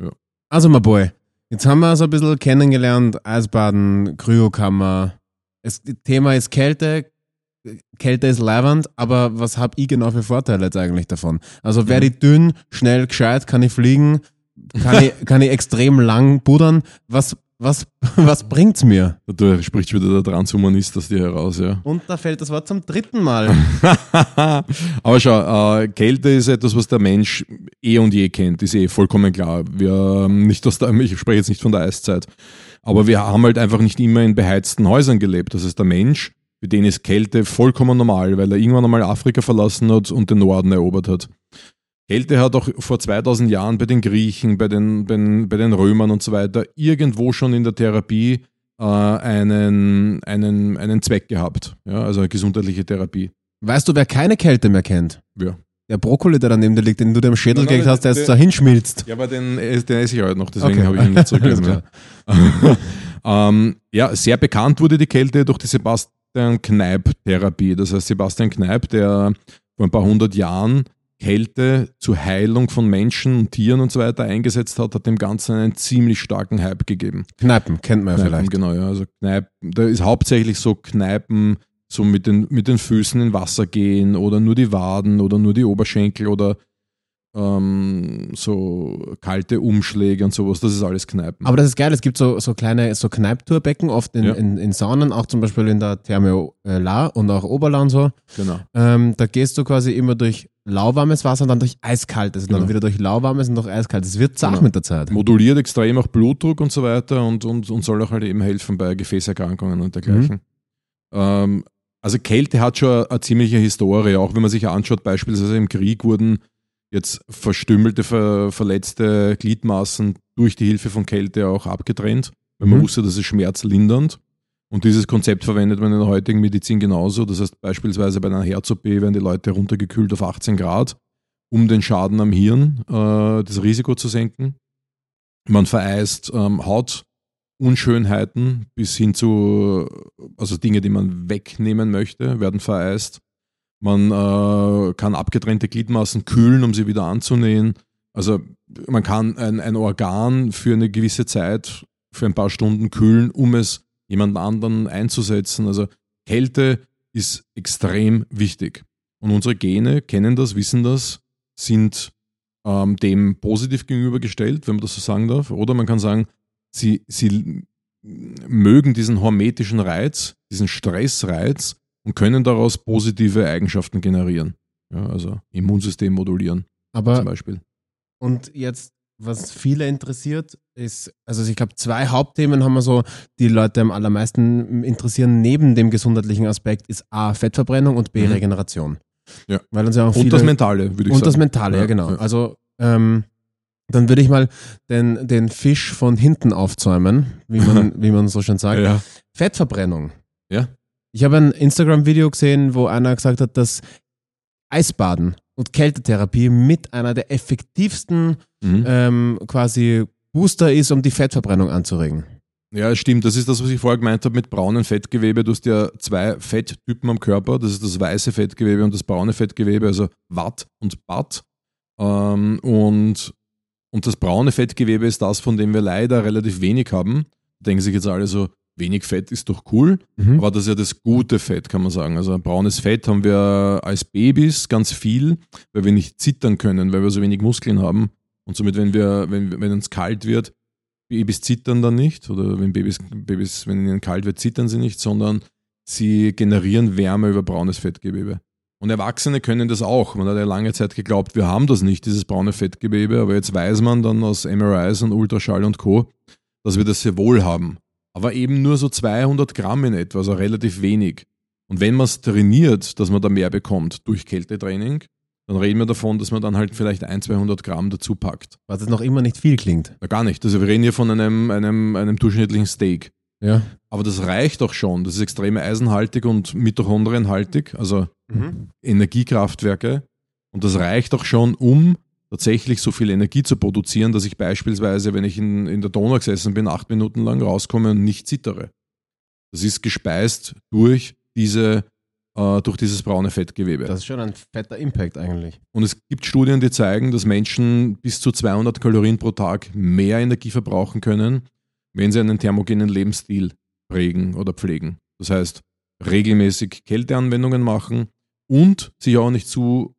S2: Ja. Also, my boy, jetzt haben wir so ein bisschen kennengelernt: Eisbaden, Kryokammer, das Thema ist Kälte. Kälte ist leibend, aber was habe ich genau für Vorteile jetzt eigentlich davon? Also werde ich dünn, schnell, gescheit, kann ich fliegen, kann ich, kann ich extrem lang pudern. Was, was, was bringt's mir?
S1: Da spricht wieder der Transhumanist aus dir heraus, ja.
S2: Und da fällt das Wort zum dritten Mal.
S1: aber schau, äh, Kälte ist etwas, was der Mensch eh und je kennt, ist eh vollkommen klar. Wir, ähm, nicht aus der, ich spreche jetzt nicht von der Eiszeit. Aber wir haben halt einfach nicht immer in beheizten Häusern gelebt. Das heißt, der Mensch, für den ist Kälte vollkommen normal, weil er irgendwann einmal Afrika verlassen hat und den Norden erobert hat. Kälte hat auch vor 2000 Jahren bei den Griechen, bei den, bei den, bei den Römern und so weiter irgendwo schon in der Therapie äh, einen, einen, einen Zweck gehabt. Ja, also eine gesundheitliche Therapie.
S2: Weißt du, wer keine Kälte mehr kennt?
S1: Ja.
S2: Der Brokkoli, der daneben liegt, den du dir am Schädel gelegt hast, der jetzt da hinschmilzt.
S1: Ja, aber den, den esse ich heute noch, deswegen okay. habe ich ihn nicht zurückgegeben. ähm, ja, sehr bekannt wurde die Kälte durch die Sebastian Kneipp-Therapie. Das heißt, Sebastian Kneipp, der vor ein paar hundert Jahren Kälte zur Heilung von Menschen und Tieren und so weiter eingesetzt hat, hat dem Ganzen einen ziemlich starken Hype gegeben.
S2: Kneipen kennt man ja
S1: Kneipen,
S2: vielleicht.
S1: Genau, ja. Also Kneipen, da ist hauptsächlich so Kneipen so mit den, mit den Füßen in Wasser gehen oder nur die Waden oder nur die Oberschenkel oder ähm, so kalte Umschläge und sowas, das ist alles Kneipen.
S2: Aber das ist geil, es gibt so, so kleine so Kneiptourbecken, oft in, ja. in, in, Saunen, auch zum Beispiel in der Therme La und auch Oberla und so.
S1: Genau.
S2: Ähm, da gehst du quasi immer durch lauwarmes Wasser und dann durch eiskaltes genau. und dann wieder durch lauwarmes und durch eiskaltes. Es wird zart genau. mit der Zeit.
S1: Moduliert extrem auch Blutdruck und so weiter und, und, und soll auch halt eben helfen bei Gefäßerkrankungen und dergleichen. Mhm. Ähm, also Kälte hat schon eine ziemliche Historie, auch wenn man sich anschaut, beispielsweise im Krieg wurden jetzt verstümmelte, ver, verletzte Gliedmaßen durch die Hilfe von Kälte auch abgetrennt, weil man mhm. wusste, das ist schmerzlindernd. Und dieses Konzept verwendet man in der heutigen Medizin genauso. Das heißt, beispielsweise bei einer Herz-OP werden die Leute runtergekühlt auf 18 Grad, um den Schaden am Hirn, äh, das Risiko zu senken. Man vereist ähm, Hautunschönheiten bis hin zu, also Dinge, die man wegnehmen möchte, werden vereist. Man äh, kann abgetrennte Gliedmaßen kühlen, um sie wieder anzunähen. Also man kann ein, ein Organ für eine gewisse Zeit, für ein paar Stunden kühlen, um es jemand anderen einzusetzen. Also Kälte ist extrem wichtig. Und unsere Gene kennen das, wissen das, sind ähm, dem positiv gegenübergestellt, wenn man das so sagen darf. Oder man kann sagen, sie, sie mögen diesen hormetischen Reiz, diesen Stressreiz und können daraus positive Eigenschaften generieren. Ja, also Immunsystem modulieren
S2: Aber
S1: zum Beispiel.
S2: Und jetzt, was viele interessiert, ist, also ich glaube, zwei Hauptthemen haben wir so, die Leute am allermeisten interessieren, neben dem gesundheitlichen Aspekt, ist A, Fettverbrennung und B,
S1: Mhm.
S2: Regeneration.
S1: Ja.
S2: Weil uns ja auch
S1: Und
S2: viele,
S1: das Mentale, würde ich
S2: und
S1: sagen.
S2: das Mentale, ja,
S1: Ja,
S2: genau.
S1: ja.
S2: Also, ähm, dann würde ich mal den, den Fisch von hinten aufzäumen, wie man, wie man so schön sagt.
S1: ja.
S2: Fettverbrennung.
S1: Ja.
S2: Ich habe ein Instagram-Video gesehen, wo einer gesagt hat, dass Eisbaden und Kältetherapie mit einer der effektivsten
S1: Mhm.
S2: ähm, quasi Booster ist, um die Fettverbrennung anzuregen.
S1: Ja, stimmt. Das ist das, was ich vorher gemeint habe mit braunen Fettgewebe. Du hast ja zwei Fetttypen am Körper. Das ist das weiße Fettgewebe und das braune Fettgewebe, also Watt und Bat. Ähm, und, und das braune Fettgewebe ist das, von dem wir leider relativ wenig haben. Denken sich jetzt alle so, wenig Fett ist doch cool.
S2: Mhm.
S1: Aber das ist ja das gute Fett, kann man sagen. Also braunes Fett haben wir als Babys ganz viel, weil wir nicht zittern können, weil wir so wenig Muskeln haben. Und somit, wenn wir, wenn, wenn uns kalt wird, Babys zittern dann nicht, oder wenn Babys, Babys, wenn ihnen kalt wird, zittern sie nicht, sondern sie generieren Wärme über braunes Fettgewebe. Und Erwachsene können das auch. Man hat ja lange Zeit geglaubt, wir haben das nicht, dieses braune Fettgewebe, aber jetzt weiß man dann aus MRIs und Ultraschall und Co., dass wir das sehr wohl haben. Aber eben nur so 200 Gramm in etwa, also relativ wenig. Und wenn man es trainiert, dass man da mehr bekommt durch Kältetraining, dann reden wir davon, dass man dann halt vielleicht ein, 200 Gramm dazu packt.
S2: Was jetzt noch immer nicht viel klingt.
S1: Ja, gar nicht. Also wir reden hier von einem, einem, einem durchschnittlichen Steak.
S2: Ja.
S1: Aber das reicht auch schon. Das ist extrem eisenhaltig und mitochondrienhaltig, also
S2: Mhm.
S1: Energiekraftwerke. Und das reicht auch schon, um tatsächlich so viel Energie zu produzieren, dass ich beispielsweise, wenn ich in, in der Donau gesessen bin, acht Minuten lang rauskomme und nicht zittere. Das ist gespeist durch diese, äh, durch dieses braune Fettgewebe.
S2: Das ist schon ein fetter Impact eigentlich.
S1: Und es gibt Studien, die zeigen, dass Menschen bis zu 200 Kalorien pro Tag mehr Energie verbrauchen können, wenn sie einen thermogenen Lebensstil prägen oder pflegen. Das heißt, regelmäßig Kälteanwendungen machen und sich auch nicht zu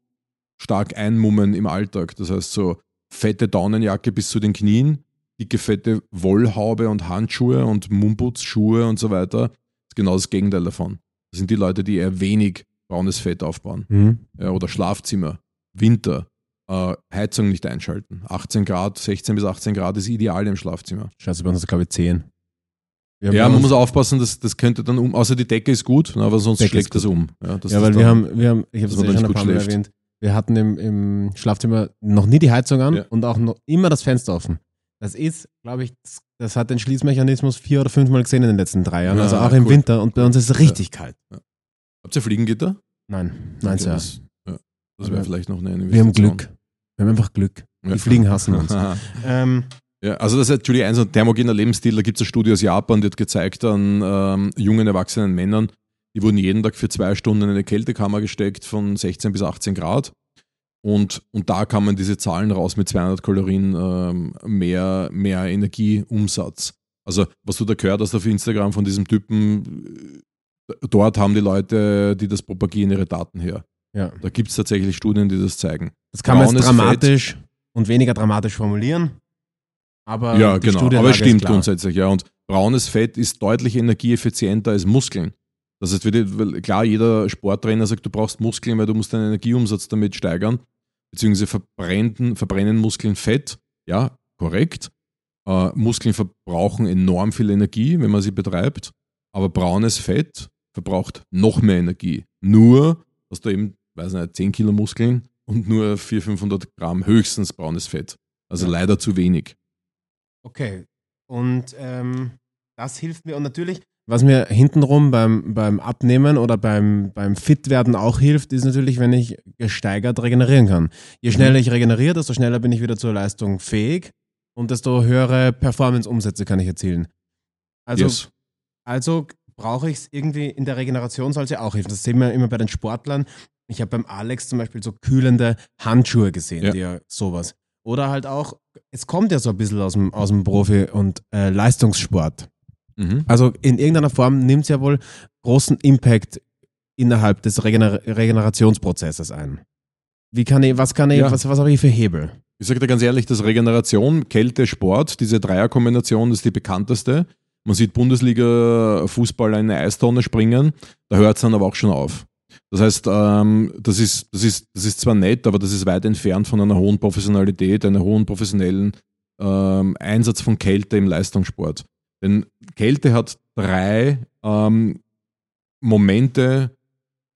S1: stark einmummen im Alltag. Das heißt, so fette Daunenjacke bis zu den Knien, dicke fette Wollhaube und Handschuhe und Mumputzschuhe und so weiter. Das ist genau das Gegenteil davon. Das sind die Leute, die eher wenig braunes Fett aufbauen
S2: Mhm.
S1: ja, oder Schlafzimmer, Winter, äh, Heizung nicht einschalten. 18 Grad, 16 bis 18 Grad ist ideal im Schlafzimmer.
S2: Scheiße, bei uns ist glaube ich 10.
S1: Ja, man muss aufpassen, das, das könnte dann um, außer die Decke ist gut, aber sonst
S2: Decke
S1: schlägt das um. Ja, das
S2: Ja, weil wir haben, wir haben, ich habe
S1: dass
S2: es ja schon ein paar Mal erwähnt, wir hatten im, im Schlafzimmer noch nie die Heizung an
S1: Ja.
S2: und auch noch immer das Fenster offen. Das ist, glaube ich, das, das hat den Schließmechanismus vier oder fünfmal gesehen in den letzten drei Jahren.
S1: Ja,
S2: also auch im
S1: cool.
S2: Winter und bei uns ist es richtig kalt.
S1: Habt ihr Fliegengitter?
S2: Nein, nein,
S1: Okay,
S2: Sir.
S1: Das, ja, das wäre vielleicht noch eine
S2: Wir haben
S1: Investition.
S2: Glück. Wir haben einfach Glück. Die Fliegen hassen uns. ähm,
S1: Ja, also das ist natürlich ein so ein thermogener Lebensstil. Da gibt es eine Studie aus Japan, die hat gezeigt an ähm, jungen, erwachsenen Männern, die wurden jeden Tag für zwei Stunden in eine Kältekammer gesteckt von 16 bis 18 Grad. Und, und da kamen diese Zahlen raus mit 200 Kalorien ähm, mehr, mehr Energieumsatz. Also was du da gehört hast auf Instagram von diesem Typen, äh, dort haben die Leute, die das propagieren, ihre Daten her.
S2: ja.
S1: Da gibt es tatsächlich Studien, die das zeigen.
S2: Das kann man jetzt
S1: Braunes
S2: dramatisch und weniger dramatisch formulieren. Aber
S1: Ja, genau.
S2: Studienlage
S1: Aber stimmt grundsätzlich, ja. Und braunes Fett ist deutlich energieeffizienter als Muskeln. Das heißt, klar, jeder Sporttrainer sagt, du brauchst Muskeln, weil du musst deinen Energieumsatz damit steigern. Beziehungsweise verbrennen, verbrennen Muskeln Fett. Ja, korrekt. Äh, Muskeln verbrauchen enorm viel Energie, wenn man sie betreibt. Aber braunes Fett verbraucht noch mehr Energie. Nur, dass du eben, weiß nicht, 10 Kilo Muskeln und nur 400, 500 Gramm höchstens braunes Fett. Also
S2: Ja.
S1: leider zu wenig.
S2: Okay. Und ähm, das hilft mir. Und natürlich, was mir hintenrum beim, beim Abnehmen oder beim, beim Fitwerden auch hilft, ist natürlich, wenn ich gesteigert regenerieren kann. Je schneller
S1: Mhm.
S2: ich regeneriere, desto schneller bin ich wieder zur Leistung fähig und desto höhere Performance-Umsätze kann ich erzielen. Also,
S1: yes.
S2: also brauche ich es irgendwie in der Regeneration soll es ja auch helfen. Das sehen wir immer bei den Sportlern. Ich habe beim Alex zum Beispiel so kühlende Handschuhe gesehen,
S1: Ja.
S2: die ja sowas. Oder halt auch, es kommt ja so ein bisschen aus dem, aus dem Profi- und äh, Leistungssport.
S1: Mhm.
S2: Also in irgendeiner Form nimmt es ja wohl großen Impact innerhalb des Regener Regenerationsprozesses ein. Wie kann ich, was kann ich,
S1: Ja.
S2: was, was habe ich für Hebel?
S1: Ich sage dir ganz ehrlich, dass Regeneration, Kälte, Sport, diese Dreierkombination ist die bekannteste. Man sieht Bundesliga-Fußballer in eine Eistonne springen, da hört es dann aber auch schon auf. Das heißt, ähm, das, ist, das, ist, das ist zwar nett, aber das ist weit entfernt von einer hohen Professionalität, einer hohen professionellen ähm, Einsatz von Kälte im Leistungssport. Denn Kälte hat drei ähm, Momente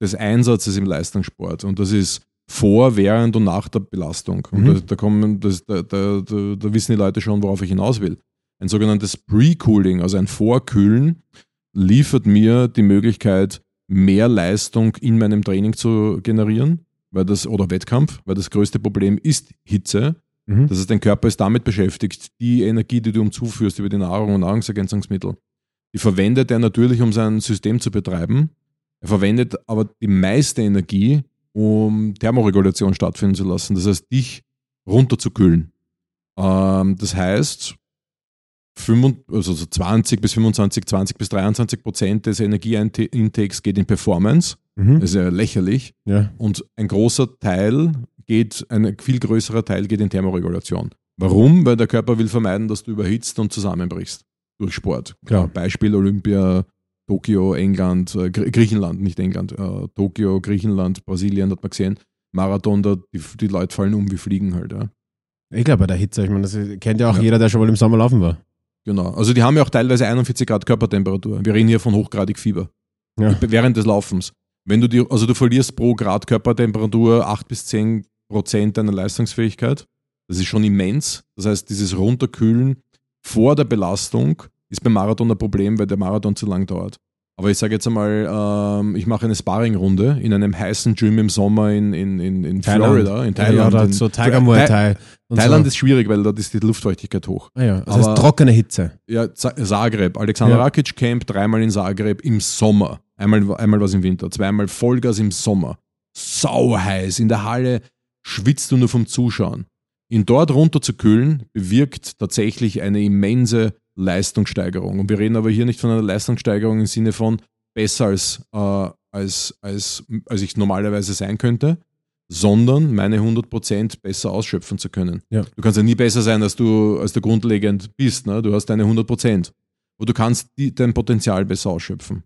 S1: des Einsatzes im Leistungssport. Und das ist vor, während und nach der Belastung. Und
S2: Mhm.
S1: da, da, kommen, das, da, da, da, da wissen die Leute schon, worauf ich hinaus will. Ein sogenanntes Pre-Cooling, also ein Vorkühlen, liefert mir die Möglichkeit, mehr Leistung in meinem Training zu generieren, weil das, oder Wettkampf, weil das größte Problem ist Hitze.
S2: Mhm.
S1: Das heißt, dein Körper ist damit beschäftigt, die Energie, die du ihm zuführst über die Nahrung und Nahrungsergänzungsmittel, die verwendet er natürlich, um sein System zu betreiben. Er verwendet aber die meiste Energie, um Thermoregulation stattfinden zu lassen. Das heißt, dich runterzukühlen. Ähm, das heißt, 25, also so 20 bis 25, 20 bis 23 Prozent des Energieintakes geht in Performance.
S2: Mhm.
S1: Das ist ja lächerlich.
S2: Ja.
S1: Und ein großer Teil geht, ein viel größerer Teil geht in Thermoregulation. Warum? Weil der Körper will vermeiden, dass du überhitzt und zusammenbrichst durch Sport.
S2: Klar.
S1: Beispiel Olympia, Tokio, England, äh, Gr- Griechenland, nicht England, äh, Tokio, Griechenland, Brasilien hat man gesehen. Marathon, da, die, die Leute fallen um wie Fliegen halt. Ja.
S2: Ich glaube, bei der Hitze, ich meine, das kennt ja auch
S1: Ja.
S2: jeder, der schon mal im Sommer laufen war.
S1: Genau. Also die haben ja auch teilweise 41 Grad Körpertemperatur. Wir reden hier von hochgradig Fieber.
S2: Ja.
S1: Während des Laufens. Wenn du die, also du verlierst pro Grad Körpertemperatur 8 bis 10 Prozent deiner Leistungsfähigkeit. Das ist schon immens. Das heißt, dieses Runterkühlen vor der Belastung ist beim Marathon ein Problem, weil der Marathon zu lang dauert. Aber ich sage jetzt einmal, ähm, ich mache eine Sparringrunde in einem heißen Gym im Sommer in, in, in, in Florida, in Thailand.
S2: Ja, oder so Tiger Muay Thai.
S1: Thailand
S2: so.
S1: ist schwierig, weil dort ist die Luftfeuchtigkeit hoch.
S2: Ah ja, das
S1: aber-
S2: heißt trockene Hitze.
S1: Ja, Za- Zagreb. Alexander
S2: Ja.
S1: Rakic Camp dreimal in Zagreb im Sommer. Einmal, einmal was im Winter, zweimal Vollgas im Sommer. Sau heiß. In der Halle schwitzt du nur vom Zuschauen. Ihn dort runter zu kühlen, bewirkt tatsächlich eine immense Leistungssteigerung. Und wir reden aber hier nicht von einer Leistungssteigerung im Sinne von besser als, äh, als, als, als ich normalerweise sein könnte, sondern meine 100% besser ausschöpfen zu können.
S2: Ja.
S1: Du kannst ja nie besser sein, als du, als du grundlegend bist. Ne? Du hast deine 100%. Und du kannst die, dein Potenzial besser ausschöpfen.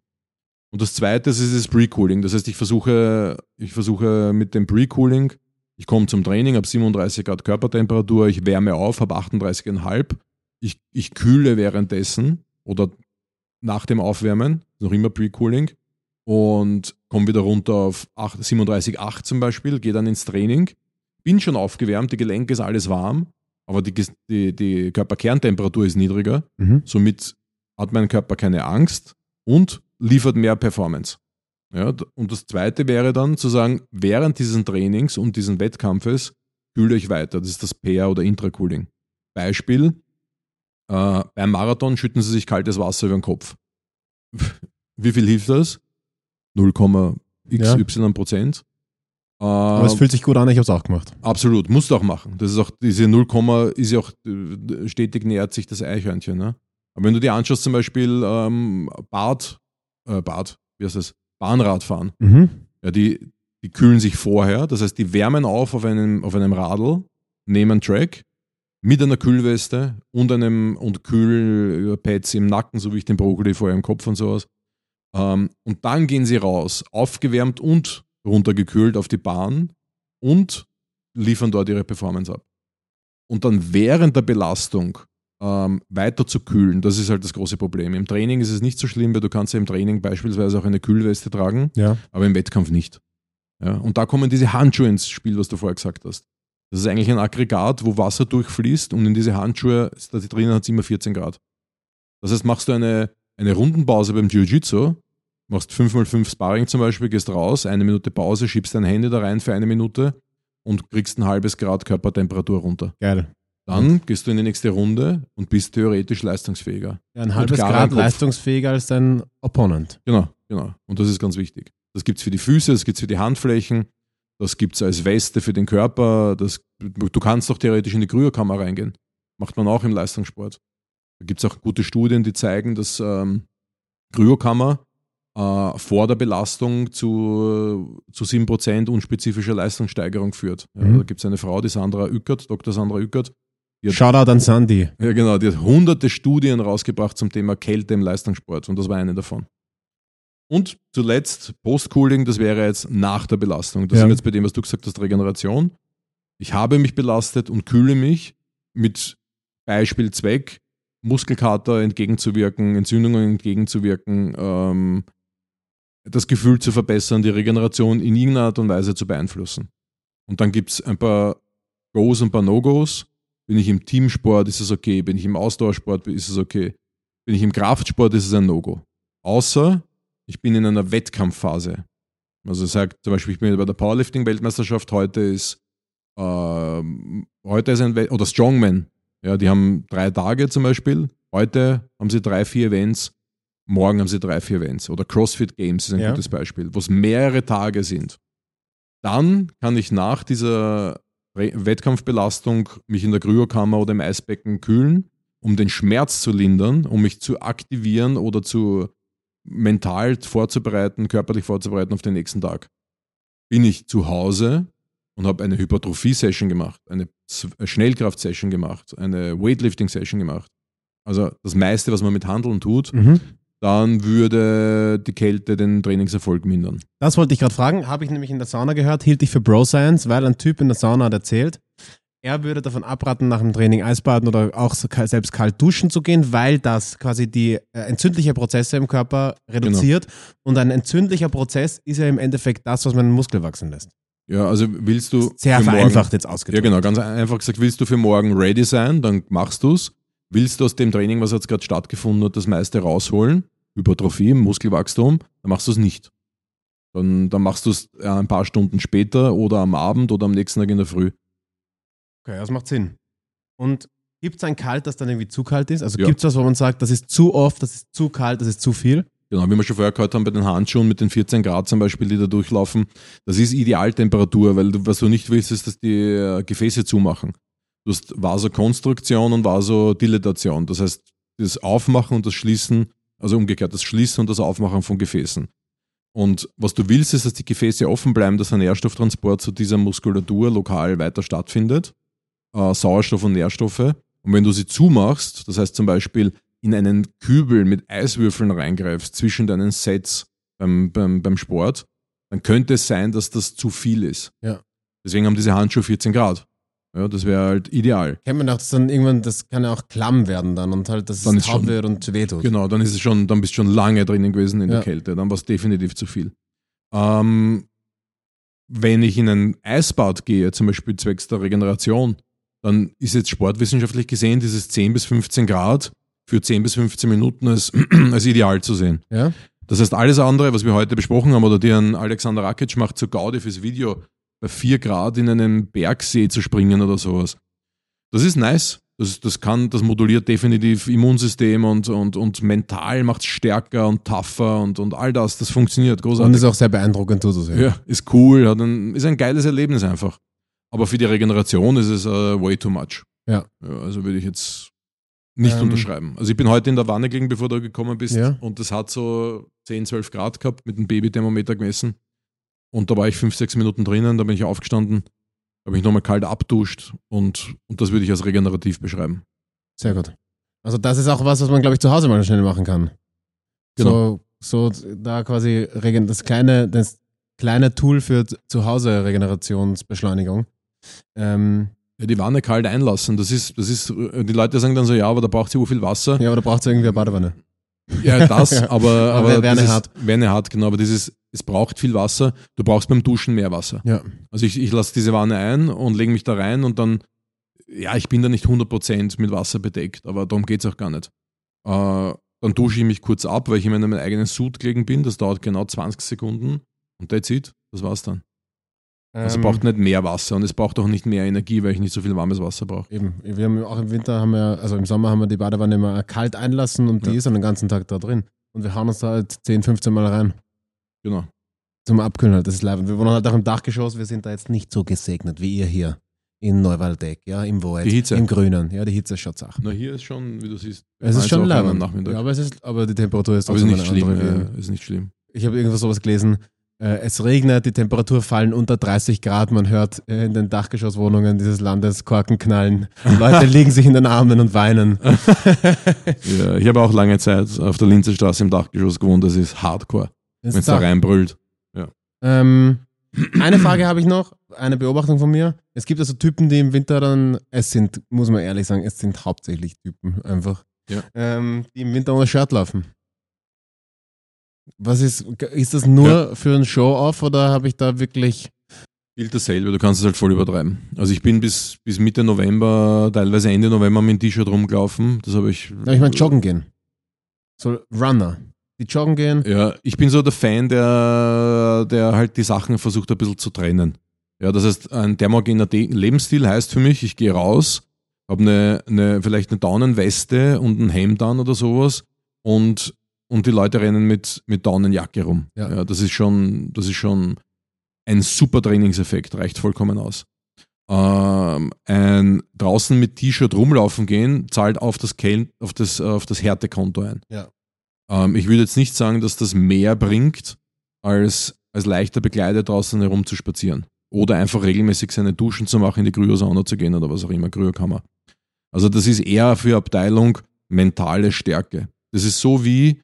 S1: Und das zweite ist das Pre-Cooling. Das heißt, ich versuche, ich versuche mit dem Pre-Cooling, ich komme zum Training, habe 37 Grad Körpertemperatur, ich wärme auf, habe 38,5. Ich, ich kühle währenddessen oder nach dem Aufwärmen, noch immer Pre-Cooling, und komme wieder runter auf 8 37,8 zum Beispiel, gehe dann ins Training, bin schon aufgewärmt, die Gelenke ist alles warm, aber die, die, die Körperkerntemperatur ist niedriger.
S2: Mhm.
S1: Somit hat mein Körper keine Angst und liefert mehr Performance. Ja, und das zweite wäre dann zu sagen, während dieses Trainings und diesen Wettkampfes kühle ich weiter. Das ist das Pair- oder Intracooling. Beispiel, äh, beim Marathon schütten sie sich kaltes Wasser über den Kopf. Wie viel hilft das? 0,xy Prozent. Äh,
S2: Aber es fühlt sich gut an, ich habe es auch gemacht.
S1: Absolut, musst du auch machen. Das ist auch, diese 0, ist ja auch stetig nähert sich das Eichhörnchen. Ne? Aber wenn du dir anschaust, zum Beispiel ähm, Bad, äh, Bad, wie heißt das? Bahnradfahren,
S2: Mhm.
S1: ja, die, die kühlen sich vorher, das heißt, die wärmen auf auf einem, auf einem Radl, nehmen Track mit einer Kühlweste und einem und Kühlpads im Nacken, so wie ich den Brokkoli vorher im Kopf und sowas. Ähm, und dann gehen sie raus, aufgewärmt und runtergekühlt auf die Bahn und liefern dort ihre Performance ab. Und dann während der Belastung ähm, weiter zu kühlen, das ist halt das große Problem. Im Training ist es nicht so schlimm, weil du kannst ja im Training beispielsweise auch eine Kühlweste tragen,
S2: Ja.
S1: aber im Wettkampf nicht. Ja, und da kommen diese Handschuhe ins Spiel, was du vorher gesagt hast. Das ist eigentlich ein Aggregat, wo Wasser durchfließt und in diese Handschuhe, da drinnen hat es immer 14 Grad. Das heißt, machst du eine eine Rundenpause beim Jiu-Jitsu, machst 5x5 Sparring zum Beispiel, gehst raus, eine Minute Pause, schiebst dein Handy da rein für eine Minute und kriegst ein halbes Grad Körpertemperatur runter.
S2: Geil.
S1: Dann gehst du in die nächste Runde und bist theoretisch leistungsfähiger.
S2: Ja, ein halbes Grad leistungsfähiger als dein Opponent.
S1: Genau, genau. Und das ist ganz wichtig. Das gibt es für die Füße, das gibt es für die Handflächen, das gibt es als Weste für den Körper. Das, du kannst doch theoretisch in die Kryokammer reingehen. Macht man auch im Leistungssport. Da gibt es auch gute Studien, die zeigen, dass ähm, Kryokammer äh, vor der Belastung zu, zu 7% unspezifischer Leistungssteigerung führt. Ja,
S2: Mhm.
S1: Da gibt es eine Frau, die Sandra Ückert, Dr. Sandra Ückert.
S2: Shoutout an Sandy.
S1: ja, genau. Die hat hunderte Studien rausgebracht zum Thema Kälte im Leistungssport und das war eine davon. Und zuletzt Post-Cooling, das wäre jetzt nach der Belastung. Das
S2: Ja.
S1: sind wir jetzt bei dem, was du gesagt hast, Regeneration. Ich habe mich belastet und kühle mich mit Beispiel Zweck, Muskelkater entgegenzuwirken, Entzündungen entgegenzuwirken, ähm, das Gefühl zu verbessern, die Regeneration in irgendeiner Art und Weise zu beeinflussen. Und dann gibt es ein paar Goes und ein paar No-Gos. Bin ich im Teamsport, ist es okay. Bin ich im Ausdauersport, ist es okay. Bin ich im Kraftsport, ist es ein No-Go. Außer ich bin in einer Wettkampfphase. Also sagt zum Beispiel, ich bin bei der Powerlifting-Weltmeisterschaft, heute ist ähm, heute ist ein We oder Strongman. Ja, die haben drei Tage zum Beispiel. Heute haben sie drei, vier Events. Morgen haben sie drei, vier Events. Oder CrossFit Games ist ein
S2: Ja.
S1: gutes Beispiel, wo es mehrere Tage sind. Dann kann ich nach dieser Re Wettkampfbelastung mich in der Kryokammer oder im Eisbecken kühlen, um den Schmerz zu lindern, um mich zu aktivieren oder zu mental vorzubereiten, körperlich vorzubereiten auf den nächsten Tag. Bin ich zu Hause und habe eine Hypertrophie-Session gemacht, eine Schnellkraft-Session gemacht, eine Weightlifting-Session gemacht. Also das meiste, was man mit Handeln tut,
S2: Mhm.
S1: dann würde die Kälte den Trainingserfolg mindern.
S2: Das wollte ich gerade fragen. Habe ich nämlich in der Sauna gehört, hielt ich für Bro Science, weil ein Typ in der Sauna hat erzählt, er würde davon abraten, nach dem Training Eisbaden oder auch so selbst kalt duschen zu gehen, weil das quasi die äh, entzündliche Prozesse im Körper reduziert. Und ein entzündlicher Prozess ist ja im Endeffekt das, was man den Muskel wachsen lässt.
S1: Ja, also willst du
S2: Sehr
S1: für morgen-
S2: vereinfacht jetzt
S1: Ja,
S2: ausgedrückt.
S1: genau, ganz einfach gesagt, willst du für morgen ready sein, dann machst du es. Willst du aus dem Training, was jetzt gerade stattgefunden hat, das meiste rausholen, Hypertrophie, Muskelwachstum, dann machst du es nicht. Dann, dann machst du es äh, ein paar Stunden später oder am Abend oder am nächsten Tag in der Früh.
S2: Okay, das macht Sinn. Und gibt es ein Kalt, das dann irgendwie zu kalt ist? Also
S1: Ja.
S2: gibt es was, wo man sagt, das ist zu oft, das ist zu kalt, das ist zu viel?
S1: Genau, wie wir schon vorher gehört haben, bei den Handschuhen mit den 14 Grad zum Beispiel, die da durchlaufen, das ist Idealtemperatur, weil du, was du nicht willst, ist, dass die äh, Gefäße zumachen. Du hast Vasokonstruktion und Vasodilatation. Das heißt, das Aufmachen und das Schließen, also umgekehrt, das Schließen und das Aufmachen von Gefäßen. Und was du willst, ist, dass die Gefäße offen bleiben, dass ein Nährstofftransport zu dieser Muskulatur lokal weiter stattfindet. Äh, Sauerstoff und Nährstoffe. Und wenn du sie zumachst, das heißt zum Beispiel in einen Kübel mit Eiswürfeln reingreifst zwischen deinen Sets beim, beim, beim Sport, dann könnte es sein, dass das zu viel ist.
S2: Ja.
S1: Deswegen haben diese Handschuhe 14 Grad. Ja, das wäre halt ideal.
S2: Kennt man auch, dass dann irgendwann, das kann ja auch klamm werden dann und halt, dass
S1: Dann
S2: es taub wird und wehtut.
S1: Genau, dann ist es schon, dann bist du schon lange drinnen gewesen in
S2: Ja.
S1: der Kälte. Dann war es definitiv zu viel. Ähm, wenn ich in ein Eisbad gehe, zum Beispiel zwecks der Regeneration, dann ist jetzt sportwissenschaftlich gesehen dieses 10 bis 15 Grad für 10 bis 15 Minuten als, als ideal zu sehen.
S2: Ja?
S1: Das heißt, alles andere, was wir heute besprochen haben oder die ein Alexander Rakic macht zur Gaudi fürs Video, bei 4 Grad in einen Bergsee zu springen oder sowas. Das ist nice. Das, das kann, das moduliert definitiv Immunsystem und, und, und mental macht es stärker und tougher und, und all das. Das funktioniert
S2: Und
S1: großartig.
S2: ist auch sehr beeindruckend zuzusehen.
S1: ja, ist cool, hat ein, ist ein geiles Erlebnis einfach. Aber für die Regeneration ist es äh, way too much.
S2: Ja.
S1: Also würde ich jetzt nicht
S2: Ähm.
S1: unterschreiben. Also ich bin heute in der Wanne gelegen, bevor du gekommen bist.
S2: Ja.
S1: Und das hat so 10, 12 Grad gehabt, mit dem Babythermometer gemessen. Und da war ich 5, 6 Minuten drinnen, da bin ich aufgestanden, habe mich nochmal kalt abduscht und, und das würde ich als regenerativ beschreiben.
S2: Sehr gut. Also das ist auch was, was man, glaube ich, zu Hause mal schnell machen kann.
S1: Genau.
S2: So, so da quasi das kleine, das kleine Tool für zu Hause Regenerationsbeschleunigung. Ähm,
S1: Ja, die Wanne kalt einlassen, das ist, das ist, die Leute sagen dann so, ja, aber da braucht sie so viel Wasser.
S2: ja, aber da braucht es irgendwie eine Badewanne.
S1: Ja, das,
S2: Ja.
S1: aber,
S2: Aber
S1: aber, dieses,
S2: hart.
S1: Wäre eine hart, genau, aber dieses, es braucht viel Wasser. Du brauchst beim Duschen mehr Wasser.
S2: Ja.
S1: Also ich, ich lasse diese Wanne ein und lege mich da rein und dann, ja, ich bin da nicht 100% mit Wasser bedeckt, aber darum geht es auch gar nicht. Äh, dann dusche ich mich kurz ab, weil ich immer in meinem eigenen Suit gelegen bin. Das dauert genau 20 Sekunden und that's it. Das war's dann. Also
S2: Ähm,
S1: braucht nicht mehr Wasser und es braucht auch nicht mehr Energie, weil ich nicht so viel warmes Wasser brauche.
S2: Eben, wir haben auch im Winter, haben wir, also im Sommer haben wir die Badewanne immer kalt einlassen und die
S1: Ja.
S2: ist dann den ganzen Tag da drin. Und wir hauen uns da halt 10, 15 Mal rein
S1: Genau.
S2: zum Abkühlen halt. Das ist live. Und wir wohnen halt auch im Dachgeschoss. Wir sind da jetzt nicht so gesegnet wie ihr hier in Neuwaldeck, ja, im Wald,
S1: Die Hitze.
S2: im Grünen. Ja, die Hitze ist schon Sache.
S1: Na, hier ist schon, wie du siehst,
S2: Es ist schon
S1: auch
S2: live.
S1: am Nachmittag.
S2: Ja, aber, es ist, aber die Temperatur ist
S1: aber ist nicht schlimm. Ja, ist nicht schlimm.
S2: Ich habe irgendwo sowas gelesen. Äh, es regnet, die Temperatur fallen unter 30 Grad. Man hört äh, in den Dachgeschosswohnungen dieses Landes Korken knallen. Leute liegen sich in den Armen und weinen.
S1: Ja, ich habe auch lange Zeit auf der Linzerstraße im Dachgeschoss gewohnt. Das ist Hardcore, wenn es da reinbrüllt.
S2: Ähm, eine Frage habe ich noch, eine Beobachtung von mir. Es gibt also Typen, die im Winter dann, es sind, muss man ehrlich sagen, es sind hauptsächlich Typen einfach,
S1: Ja.
S2: ähm, die im Winter ohne Shirt laufen. Was ist, ist das nur für ein Show-Off oder habe ich da wirklich,
S1: Gilt dasselbe, du kannst es halt voll übertreiben. Also ich bin bis, bis Mitte November, teilweise Ende November mit dem T-Shirt rumgelaufen. Das habe ich.
S2: na, ich meine joggen gehen. So Runner, die joggen gehen.
S1: Ja, ich bin so der Fan, der, der halt die Sachen versucht ein bisschen zu trennen. Ja, das heißt, ein thermogener Lebensstil heißt für mich, ich gehe raus, habe eine, eine, vielleicht eine Daunenweste und ein Hemd an oder sowas und, und die Leute rennen mit, mit Daunenjacke rum.
S2: Ja.
S1: das ist schon, das ist schon ein super Trainingseffekt, reicht vollkommen aus. Ähm, ein draußen mit T-Shirt rumlaufen gehen, zahlt auf das, Kel auf das, auf das Härtekonto ein. Ähm, ich würde jetzt nicht sagen, dass das mehr bringt, als, als leichter bekleidet draußen herumzuspazieren. Oder einfach regelmäßig seine Duschen zu machen, in die Kryosauna zu gehen oder was auch immer, Kryokammer. Also das ist eher für Abteilung mentale Stärke. Das ist so wie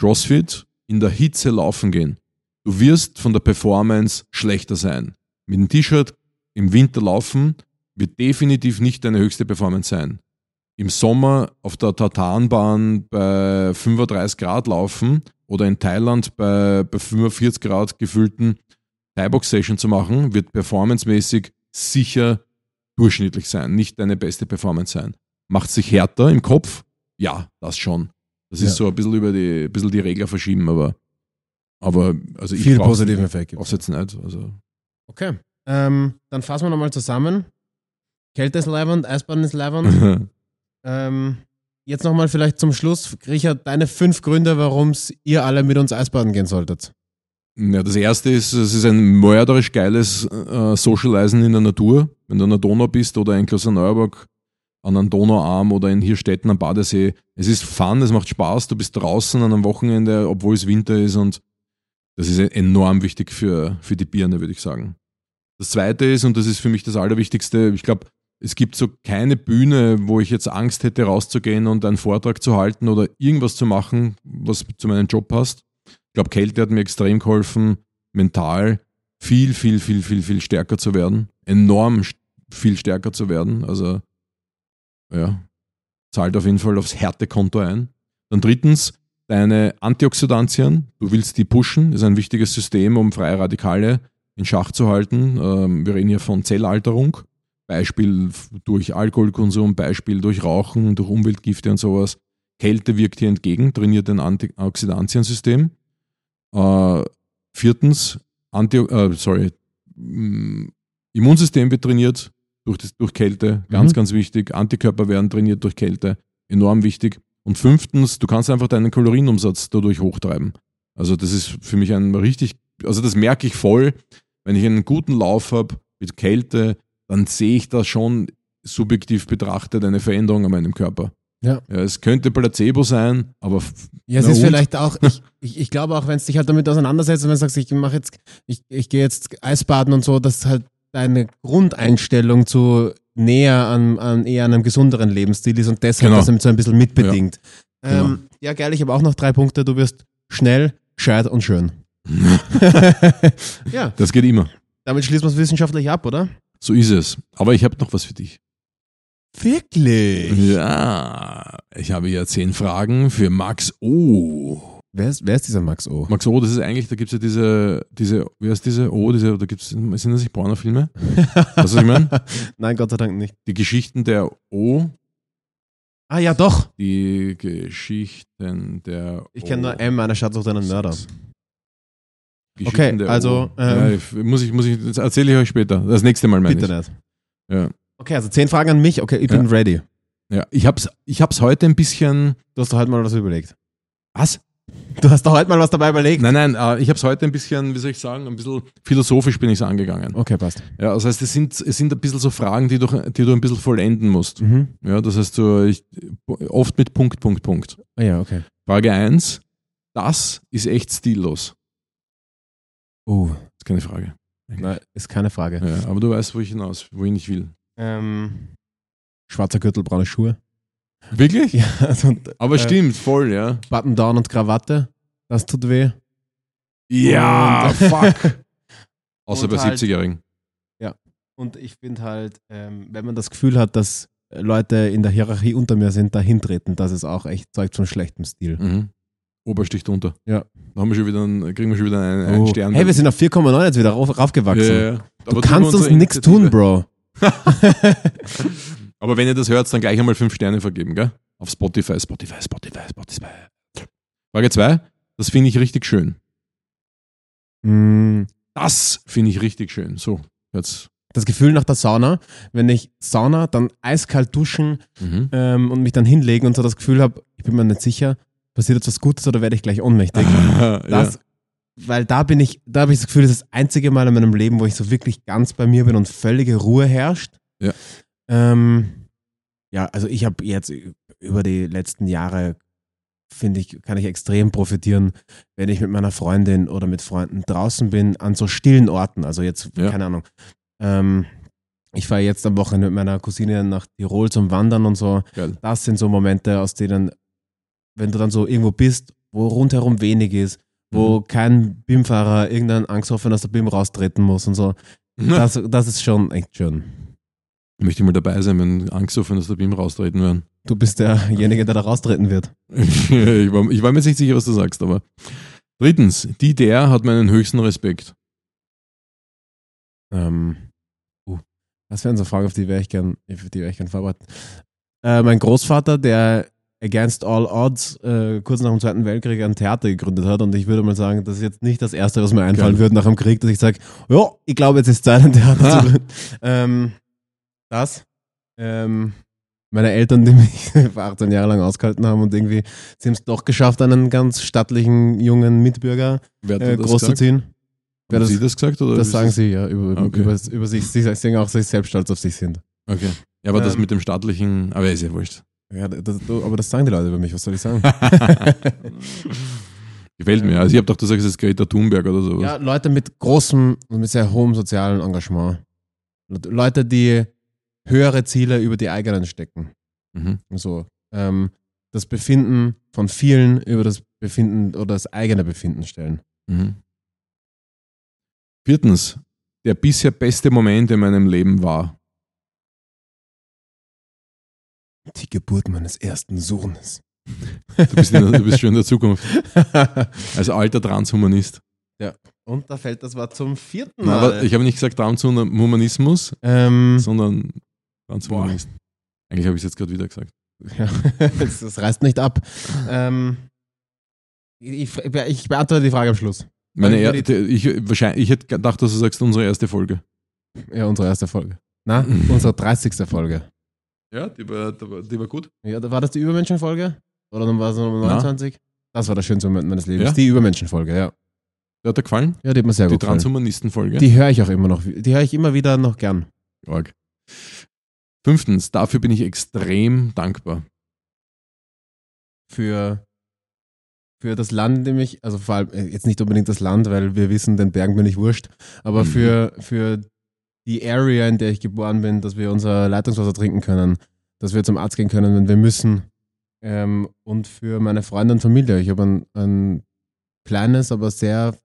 S1: CrossFit in der Hitze laufen gehen. Du wirst von der Performance schlechter sein. Mit dem T-Shirt im Winter laufen wird definitiv nicht deine höchste Performance sein. Im Sommer auf der Tartanbahn bei 35 Grad laufen oder in Thailand bei, bei 45 Grad gefüllten Thai-Box-Session zu machen, wird performancemäßig sicher durchschnittlich sein, nicht deine beste Performance sein. Macht sich härter im Kopf? Ja, das schon. Das
S2: Ja.
S1: ist so ein bisschen über die, ein bisschen die Regler verschieben, aber, aber also ich
S2: Viel positiven. Effekt.
S1: Brauch's jetzt nicht. Also.
S2: Okay. Ähm, dann fassen wir nochmal zusammen. Kälte ist leibend, Eisbaden ist leibend. ähm, jetzt nochmal vielleicht zum Schluss, Richard, deine fünf Gründe, warum ihr alle mit uns Eisbaden gehen solltet.
S1: Ja, das erste ist, es ist ein mörderisch geiles äh, Socializen in der Natur. Wenn du an der Donau bist oder in Klosterneuburg an einem Donauarm oder in Hirstetten am Badesee. Es ist fun, es macht Spaß, du bist draußen an einem Wochenende, obwohl es Winter ist und das ist enorm wichtig für, für die Birne, würde ich sagen. Das zweite ist, und das ist für mich das Allerwichtigste, ich glaube, es gibt so keine Bühne, wo ich jetzt Angst hätte, rauszugehen und einen Vortrag zu halten oder irgendwas zu machen, was zu meinem Job passt. Ich glaube, Kälte hat mir extrem geholfen, mental viel, viel, viel, viel, viel stärker zu werden. Enorm viel stärker zu werden. Also, ja, zahlt auf jeden Fall aufs Härtekonto ein. Dann drittens, deine Antioxidantien. Du willst die pushen. Ist ein wichtiges System, um freie Radikale in Schach zu halten. Ähm, wir reden hier von Zellalterung. Beispiel durch Alkoholkonsum, Beispiel durch Rauchen, durch Umweltgifte und sowas. Kälte wirkt hier entgegen, trainiert ein Antioxidantiensystem. Äh, viertens, Anti äh, sorry, mm, Immunsystem wird trainiert durch, das, durch Kälte, ganz,
S2: Mhm.
S1: ganz wichtig. Antikörper werden trainiert durch Kälte, enorm wichtig. Und fünftens, du kannst einfach deinen Kalorienumsatz dadurch hochtreiben. Also das ist für mich ein richtig, also das merke ich voll, wenn ich einen guten Lauf habe mit Kälte, dann sehe ich da schon subjektiv betrachtet eine Veränderung an meinem Körper.
S2: Ja.
S1: ja es könnte Placebo sein, aber
S2: Ja, es ist
S1: und?
S2: vielleicht auch, ich, ich, ich glaube auch, wenn es dich halt damit auseinandersetzt und wenn du sagst, ich mache jetzt, ich, ich gehe jetzt Eisbaden und so, dass halt deine Grundeinstellung zu näher an, an eher einem gesunderen Lebensstil ist und deshalb
S1: Genau.
S2: das damit so ein bisschen mitbedingt.
S1: Ja.
S2: Ähm,
S1: Genau.
S2: ja, geil, ich habe auch noch drei Punkte. Du wirst schnell, gescheit und schön. ja,
S1: das geht immer.
S2: damit schließen wir es wissenschaftlich ab, oder?
S1: So ist es. Aber ich habe noch was für dich.
S2: Wirklich?
S1: Ja, ich habe hier zehn Fragen für Max O.
S2: Wer ist, wer ist dieser Max O?
S1: Max O, das ist eigentlich, da gibt es ja diese, diese, wie heißt diese O, diese, da gibt es, sind das nicht Pornofilme? Weißt du, was ich meine?
S2: Nein, Gott sei Dank nicht.
S1: Die Geschichten der O,
S2: Ah ja, doch.
S1: Die Geschichten der.
S2: Ich kenne nur
S1: O-
S2: M, einer Schatz sucht einen Mörder.
S1: Geschichten
S2: Okay, also,
S1: O- ja,
S2: ähm,
S1: ich, muss ich, muss ich, das erzähle ich euch später. Das nächste Mal meine
S2: Bitte
S1: ich.
S2: nicht.
S1: Ja.
S2: Okay, also zehn Fragen an mich. Okay, ich bin
S1: Ja.
S2: ready.
S1: Ja, ich hab's, ich hab's heute ein bisschen.
S2: Du hast doch heute mal was überlegt.
S1: Was?
S2: Du hast doch heute mal was dabei überlegt.
S1: Nein, nein, äh, ich hab's heute ein bisschen, wie soll ich sagen, ein bisschen philosophisch bin ich so angegangen.
S2: Okay, passt.
S1: Ja, das heißt, es sind, es sind ein bisschen so Fragen, die du, die du ein bisschen vollenden musst.
S2: Mhm.
S1: Ja, das heißt, so, ich, oft mit Punkt, Punkt, Punkt.
S2: Ah ja, okay.
S1: Frage 1. Das ist echt stillos. Das ist keine Frage.
S2: na, ist keine Frage.
S1: Ja, aber du weißt, wo ich hinaus, wohin ich will.
S2: Ähm, schwarzer Gürtel, braune Schuhe.
S1: Wirklich?
S2: Ja, also,
S1: Aber
S2: äh,
S1: stimmt, voll, ja.
S2: Button down und Krawatte. Das tut weh.
S1: Ja,
S2: Und-
S1: fuck. Außer
S2: Und
S1: bei
S2: halt-
S1: 70-Jährigen.
S2: Und ich finde halt, ähm, wenn man das Gefühl hat, dass Leute in der Hierarchie unter mir sind, dahin treten, das ist auch echt zeugt von schlechtem Stil.
S1: Mhm. Oberstich drunter.
S2: Ja.
S1: Da haben wir schon wieder einen, kriegen wir schon wieder einen, einen
S2: Oh.
S1: Stern.
S2: Hey, wir sind auf 4,9 jetzt wieder rauf, raufgewachsen.
S1: ja, ja.
S2: Du kannst uns nichts tun, Bro.
S1: Aber wenn ihr das hört, dann gleich einmal fünf Sterne vergeben, gell? Auf Spotify, Spotify, Spotify, Spotify. Frage 2. Das finde ich richtig schön.
S2: Mm,
S1: Das finde ich richtig schön. So, jetzt.
S2: Das Gefühl nach der Sauna, wenn ich Sauna, dann eiskalt duschen
S1: Mhm.
S2: ähm, und mich dann hinlegen und so das Gefühl habe, ich bin mir nicht sicher, passiert jetzt was Gutes oder werde ich gleich ohnmächtig.
S1: ja.
S2: Das, Weil da bin ich, da habe ich das Gefühl, das ist das einzige Mal in meinem Leben, wo ich so wirklich ganz bei mir bin und völlige Ruhe herrscht.
S1: Ja.
S2: Ähm, ja, also ich habe jetzt über die letzten Jahre, finde ich, kann ich extrem profitieren, wenn ich mit meiner Freundin oder mit Freunden draußen bin, an so stillen Orten. Also jetzt,
S1: Ja.
S2: keine Ahnung. Ähm, ich fahre jetzt am Wochenende mit meiner Cousine nach Tirol zum Wandern und so.
S1: Geil.
S2: Das sind so Momente, aus denen, wenn du dann so irgendwo bist, wo rundherum wenig ist, wo kein BIM-Fahrer irgendein Angsthoffen aus der BIM raustreten muss und so. Das, das ist schon echt schön.
S1: Möchte ich mal dabei sein, wenn Angst so dass der Beam raustreten werden.
S2: Du bist derjenige, der da raustreten wird.
S1: ich, war, ich war mir jetzt nicht sicher, was du sagst, aber. Drittens, die der hat meinen höchsten Respekt.
S2: Ähm, uh, das wäre eine Frage, auf die wäre ich gern, auf die wäre ich gern vorbereitet. Äh, mein Großvater, der Against All Odds äh, kurz nach dem Zweiten Weltkrieg ein Theater gegründet hat und ich würde mal sagen, das ist jetzt nicht das Erste, was mir einfallen
S1: Geil.
S2: würde nach dem Krieg, dass ich sage, ja, ich glaube, jetzt ist Zeit, ein Theater
S1: Ah.
S2: zu gründen. Ähm, das. Ähm, meine Eltern, die mich 18 Jahre lang ausgehalten haben und irgendwie sie haben es doch geschafft, einen ganz stattlichen jungen Mitbürger äh,
S1: das
S2: großzuziehen. Wer
S1: Haben
S2: das-
S1: Sie das gesagt? Oder
S2: Das sagen sie ja über,
S1: Okay.
S2: über, über sich. Sie sagen auch, dass sie selbst stolz auf sich sind.
S1: Okay. Ja, aber das
S2: Ähm.
S1: mit dem staatlichen. Aber ist ja wurscht.
S2: Ja, das, aber das sagen die Leute über mich, was soll ich sagen?
S1: Gefällt mir. Also ich habe doch, du sagst jetzt Greta Thunberg oder sowas.
S2: ja, Leute mit großem und mit sehr hohem sozialen Engagement. Leute, die höhere Ziele über die eigenen stecken.
S1: Mhm.
S2: So, ähm, das Befinden von vielen über das Befinden oder das eigene Befinden stellen.
S1: Mhm. Viertens, der bisher beste Moment in meinem Leben war.
S2: Die Geburt meines ersten Sohnes.
S1: Du bist, in, du bist schon in der Zukunft. Als alter Transhumanist.
S2: und da fällt das Wort zum vierten Mal.
S1: aber ich habe nicht gesagt Transhumanismus,
S2: ähm,
S1: sondern Transhumanist. Eigentlich habe ich es jetzt gerade wieder gesagt.
S2: Ja, das, das reißt nicht ab. Ähm, ich, ich beantworte die Frage am Schluss.
S1: Meine er, die- ich, wahrscheinlich, ich hätte gedacht, dass du sagst, unsere erste Folge.
S2: Ja, unsere erste Folge. Na, unsere 30. Folge.
S1: Ja, die war, die war, die gut.
S2: Ja, da- war das die Übermenschenfolge? Oder dann war es Nummer
S1: Na.
S2: 29? Das war der schönste Moment meines Lebens.
S1: Ja?
S2: Die Übermenschenfolge, ja.
S1: Der hat dir gefallen?
S2: Ja, die hat mir sehr
S1: Die
S2: gut gefallen.
S1: Transhumanisten-Folge?
S2: Die höre ich auch immer noch. Die höre ich immer wieder noch gern.
S1: Org. Fünftens, dafür bin ich extrem dankbar.
S2: Für, für das Land, in dem ich, also vor allem äh, jetzt nicht unbedingt das Land, weil wir wissen, den Bergen bin ich wurscht, aber
S1: Mhm.
S2: für, für die Area, in der ich geboren bin, dass wir unser Leitungswasser trinken können, dass wir zum Arzt gehen können, wenn wir müssen. Ähm, und für meine Freunde und Familie. Ich habe ein, ein kleines, aber sehr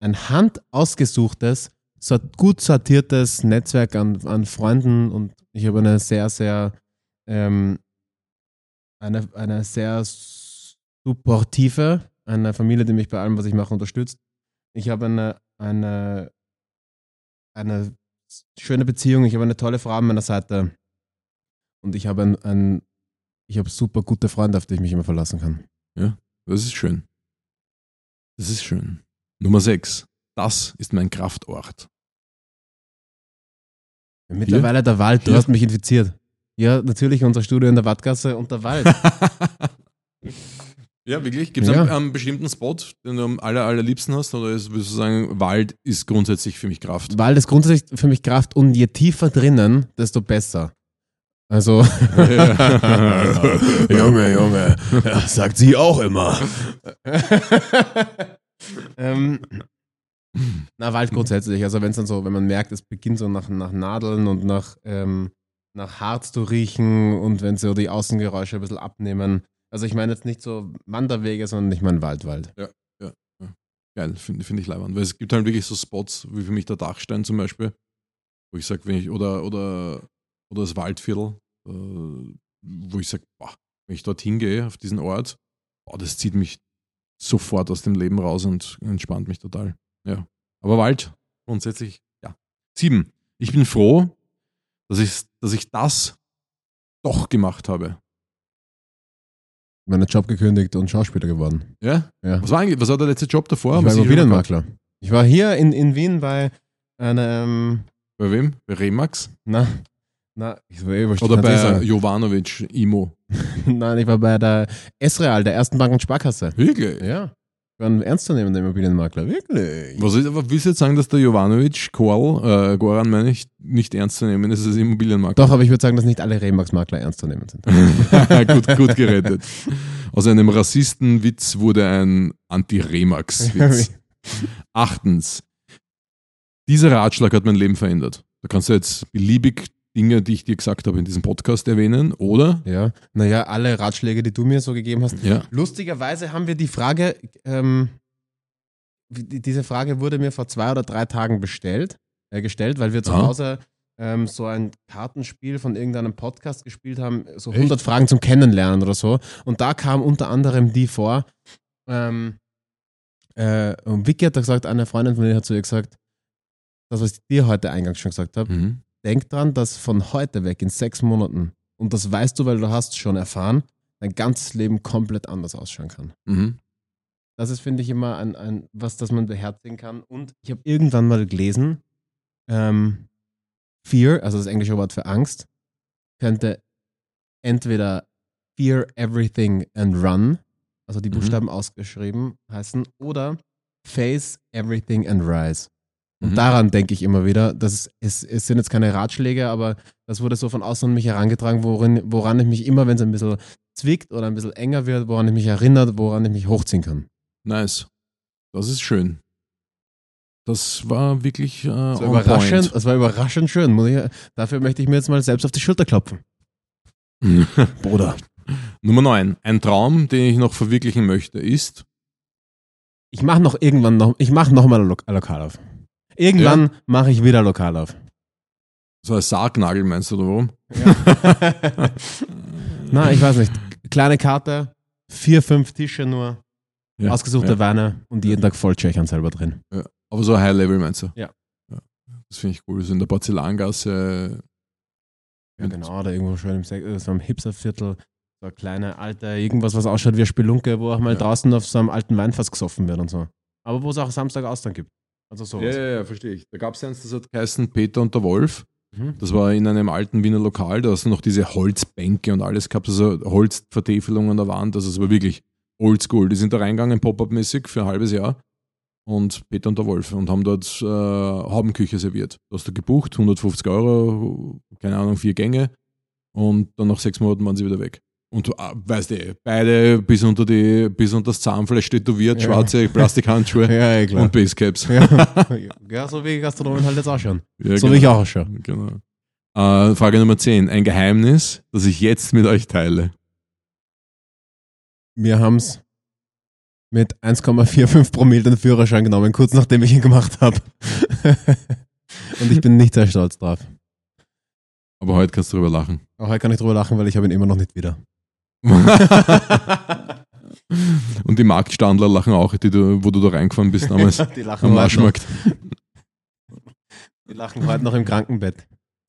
S2: ein handausgesuchtes, gut sortiertes Netzwerk an, an Freunden und ich habe eine sehr, sehr ähm, eine, eine sehr supportive, eine Familie, die mich bei allem, was ich mache, unterstützt. Ich habe eine, eine, eine schöne Beziehung, ich habe eine tolle Frau an meiner Seite und ich habe ein, ein ich habe super gute Freunde, auf die ich mich immer verlassen kann.
S1: Das ist schön. Das ist schön. Nummer 6. Das ist mein Kraftort.
S2: Mittlerweile der Wald, du
S1: Hier?
S2: hast mich infiziert. Ja, natürlich unser Studio in der Wattgasse und der Wald.
S1: ja, wirklich? Gibt es
S2: Ja.
S1: einen, einen bestimmten Spot, den du am aller, allerliebsten hast? Oder ist, würdest du sagen, Wald ist grundsätzlich für mich Kraft?
S2: Wald ist grundsätzlich für mich Kraft und je tiefer drinnen, desto besser. Also, Junge, Junge, ja, sagt sie auch immer. ähm, na, Wald grundsätzlich. Also, wenn es dann so, wenn man merkt, es beginnt so nach, nach Nadeln und nach, ähm, nach Harz zu riechen und wenn so die Außengeräusche ein bisschen abnehmen. Also, ich meine jetzt nicht so Wanderwege, sondern ich meine Waldwald.
S1: Geil, finde find ich leibend. Weil es gibt halt wirklich so Spots, wie für mich der Dachstein zum Beispiel, wo ich sage, wenn ich, oder, oder, oder das Waldviertel, äh, wo ich sage, wenn ich dorthin gehe, auf diesen Ort, boah, das zieht mich sofort aus dem Leben raus und entspannt mich total. Ja. Aber Wald, grundsätzlich, ja. Sieben. Ich bin froh, dass ich, dass ich das doch gemacht habe.
S2: Meinen Job gekündigt und Schauspieler geworden.
S1: Ja?
S2: Ja.
S1: Was war eigentlich, was war der letzte Job davor?
S2: Ich war Immobilienmakler. Ich war hier in, in Wien bei einem,
S1: Bei wem? Bei Remax?
S2: na, na, ich war eh
S1: Oder bei. Jovanovic Imo?
S2: Nein, ich war bei der S-Real, der ersten Bank- und Sparkasse.
S1: Wirklich?
S2: Ja. Ein ernstzunehmender Immobilienmakler. Wirklich?
S1: Was ist, aber willst du jetzt sagen, dass der Jovanovic, Korl, äh, Goran meine ich, nicht ernst zu nehmen ist als Immobilienmakler?
S2: Doch, aber ich würde sagen, dass nicht alle Remax-Makler ernst zu nehmen sind.
S1: gut, gut gerettet. Aus einem Rassistenwitz wurde ein Anti-Remax-Witz. Achtens. Dieser Ratschlag hat mein Leben verändert. Da kannst du jetzt beliebig Dinge, die ich dir gesagt habe, in diesem Podcast erwähnen, oder?
S2: ja. Naja, alle Ratschläge, die du mir so gegeben hast.
S1: Ja.
S2: Lustigerweise haben wir die Frage, ähm, die- diese Frage wurde mir vor zwei oder drei Tagen bestellt, äh, gestellt, weil wir zu
S1: Aha.
S2: Hause ähm, so ein Kartenspiel von irgendeinem Podcast gespielt haben, so
S1: Echt?
S2: 100 Fragen zum Kennenlernen oder so. Und da kam unter anderem die vor. Ähm, äh, und Vicky hat da gesagt, eine Freundin von mir hat zu ihr gesagt, das, was ich dir heute eingangs schon gesagt habe,
S1: Mhm.
S2: Denk dran, dass von heute weg in sechs Monaten, und das weißt du, weil du hast schon erfahren, dein ganzes Leben komplett anders ausschauen kann.
S1: Mhm.
S2: Das ist, finde ich, immer ein, ein, was, das man beherzigen kann. Und ich habe irgendwann mal gelesen, ähm, Fear, also das englische Wort für Angst, könnte entweder Fear Everything and Run, also die
S1: Mhm.
S2: Buchstaben ausgeschrieben heißen, oder Face Everything and Rise. Und
S1: Mhm.
S2: daran denke ich immer wieder, das ist, es sind jetzt keine Ratschläge, aber das wurde so von außen an mich herangetragen, worin, woran ich mich immer, wenn es ein bisschen zwickt oder ein bisschen enger wird, woran ich mich erinnert, woran ich mich hochziehen kann.
S1: Nice. Das ist schön. Das war wirklich äh,
S2: Das war, überraschend,
S1: point.
S2: das war überraschend schön. Ich, dafür möchte ich mir jetzt mal selbst auf die Schulter klopfen. Bruder.
S1: Nummer 9. Ein Traum, den ich noch verwirklichen möchte, ist.
S2: Ich mache noch irgendwann noch, ich mache noch mal ein Lo ein Lokal auf. Irgendwann mache ich wieder Lokal auf.
S1: So ein Sargnagel, meinst du, oder warum?
S2: Na, ich weiß nicht. Kleine Karte, vier, fünf Tische nur,
S1: Ja,
S2: ausgesuchte
S1: ja.
S2: Weine und jeden Tag voll Tschechern selber drin.
S1: Aber so High Level, meinst du?
S2: Ja.
S1: Das finde ich cool. So in der Porzellangasse.
S2: Ja, genau, da irgendwo schön im, Se- äh, so Hipsterviertel, so eine kleine alte, irgendwas, was ausschaut wie eine Spelunke, wo auch mal
S1: Ja.
S2: draußen auf so einem alten Weinfass gesoffen wird und so. Aber wo es auch Samstag Austern gibt. Also
S1: Ja,
S2: sowas.
S1: ja, ja, verstehe ich. Da gab es eins, das hat geheißen Peter und der Wolf.
S2: Mhm.
S1: Das war in einem alten Wiener Lokal. Da hast du noch diese Holzbänke und alles gehabt, also Holzvertäfelungen an der Wand. Also es war wirklich oldschool. Die sind da reingegangen, Pop-Up-mäßig für ein halbes Jahr. Und Peter und der Wolf und haben dort äh, Haubenküche serviert. Da hast du gebucht, 150 Euro, keine Ahnung, vier Gänge. Und dann nach sechs Monaten waren sie wieder weg. Und du ah, weißt eh, beide bis unter die, bis unter das Zahnfleisch tätowiert,
S2: Ja.
S1: schwarze Plastikhandschuhe
S2: Ja, ja,
S1: und Basecaps.
S2: ja. so wie Gastronomen halt jetzt ausschauen.
S1: Ja,
S2: so
S1: genau.
S2: wie ich auch ausschaue.
S1: Genau. Äh, Frage Nummer 10. Ein Geheimnis, das ich jetzt mit euch teile.
S2: Wir haben es mit 1,45 Promille den Führerschein genommen, kurz nachdem ich ihn gemacht habe. Und ich bin nicht sehr stolz drauf.
S1: Aber heute kannst du drüber lachen.
S2: Auch heute kann ich drüber lachen, weil ich habe ihn immer noch nicht wieder.
S1: Und die Marktstandler lachen auch, die du, wo du da reingefahren bist damals
S2: die, lachen
S1: am
S2: heute noch, die lachen heute noch im Krankenbett.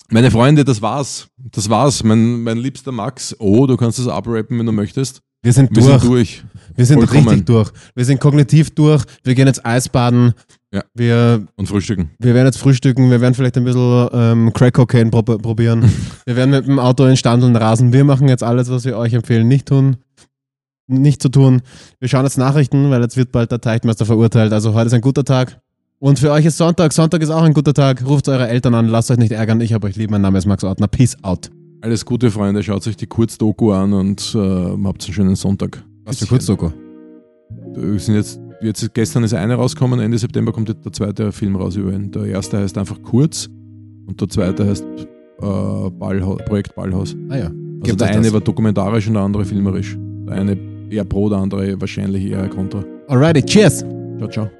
S1: Meine Freunde, das war's. Das war's. Mein, mein liebster Max. Oh, du kannst das abrappen, wenn du möchtest.
S2: Wir sind
S1: Wir
S2: durch.
S1: sind durch.
S2: Wir sind richtig durch. Wir sind kognitiv durch. Wir gehen jetzt Eisbaden.
S1: Ja.
S2: Wir,
S1: Und frühstücken.
S2: wir werden jetzt frühstücken. Wir werden vielleicht ein bisschen ähm, Crack Cocaine pro probieren. wir werden mit dem Auto in Standeln rasen. Wir machen jetzt alles, was wir euch empfehlen, nicht tun. Nicht zu tun. Wir schauen jetzt Nachrichten, weil jetzt wird bald der Teichtmeister verurteilt. Also heute ist ein guter Tag. Und für euch ist Sonntag. Sonntag ist auch ein guter Tag. Ruft eure Eltern an. Lasst euch nicht ärgern. Ich habe euch lieb. Mein Name ist Max Ortner. Peace out.
S1: Alles Gute, Freunde. Schaut euch die Kurzdoku an und äh, habt einen schönen Sonntag.
S2: Was für Kurzdoku.
S1: Wir sind jetzt, jetzt, gestern ist eine rausgekommen, Ende September kommt der zweite Film raus über ihn. Der erste heißt einfach Kurz und der zweite heißt äh, Ballhaus, Projekt Ballhaus.
S2: Ah ja.
S1: Also
S2: Gibt
S1: der eine
S2: das.
S1: war dokumentarisch und der andere filmerisch. Der eine eher pro, der andere wahrscheinlich eher kontra.
S2: Alrighty. Cheers.
S1: Ciao, ciao.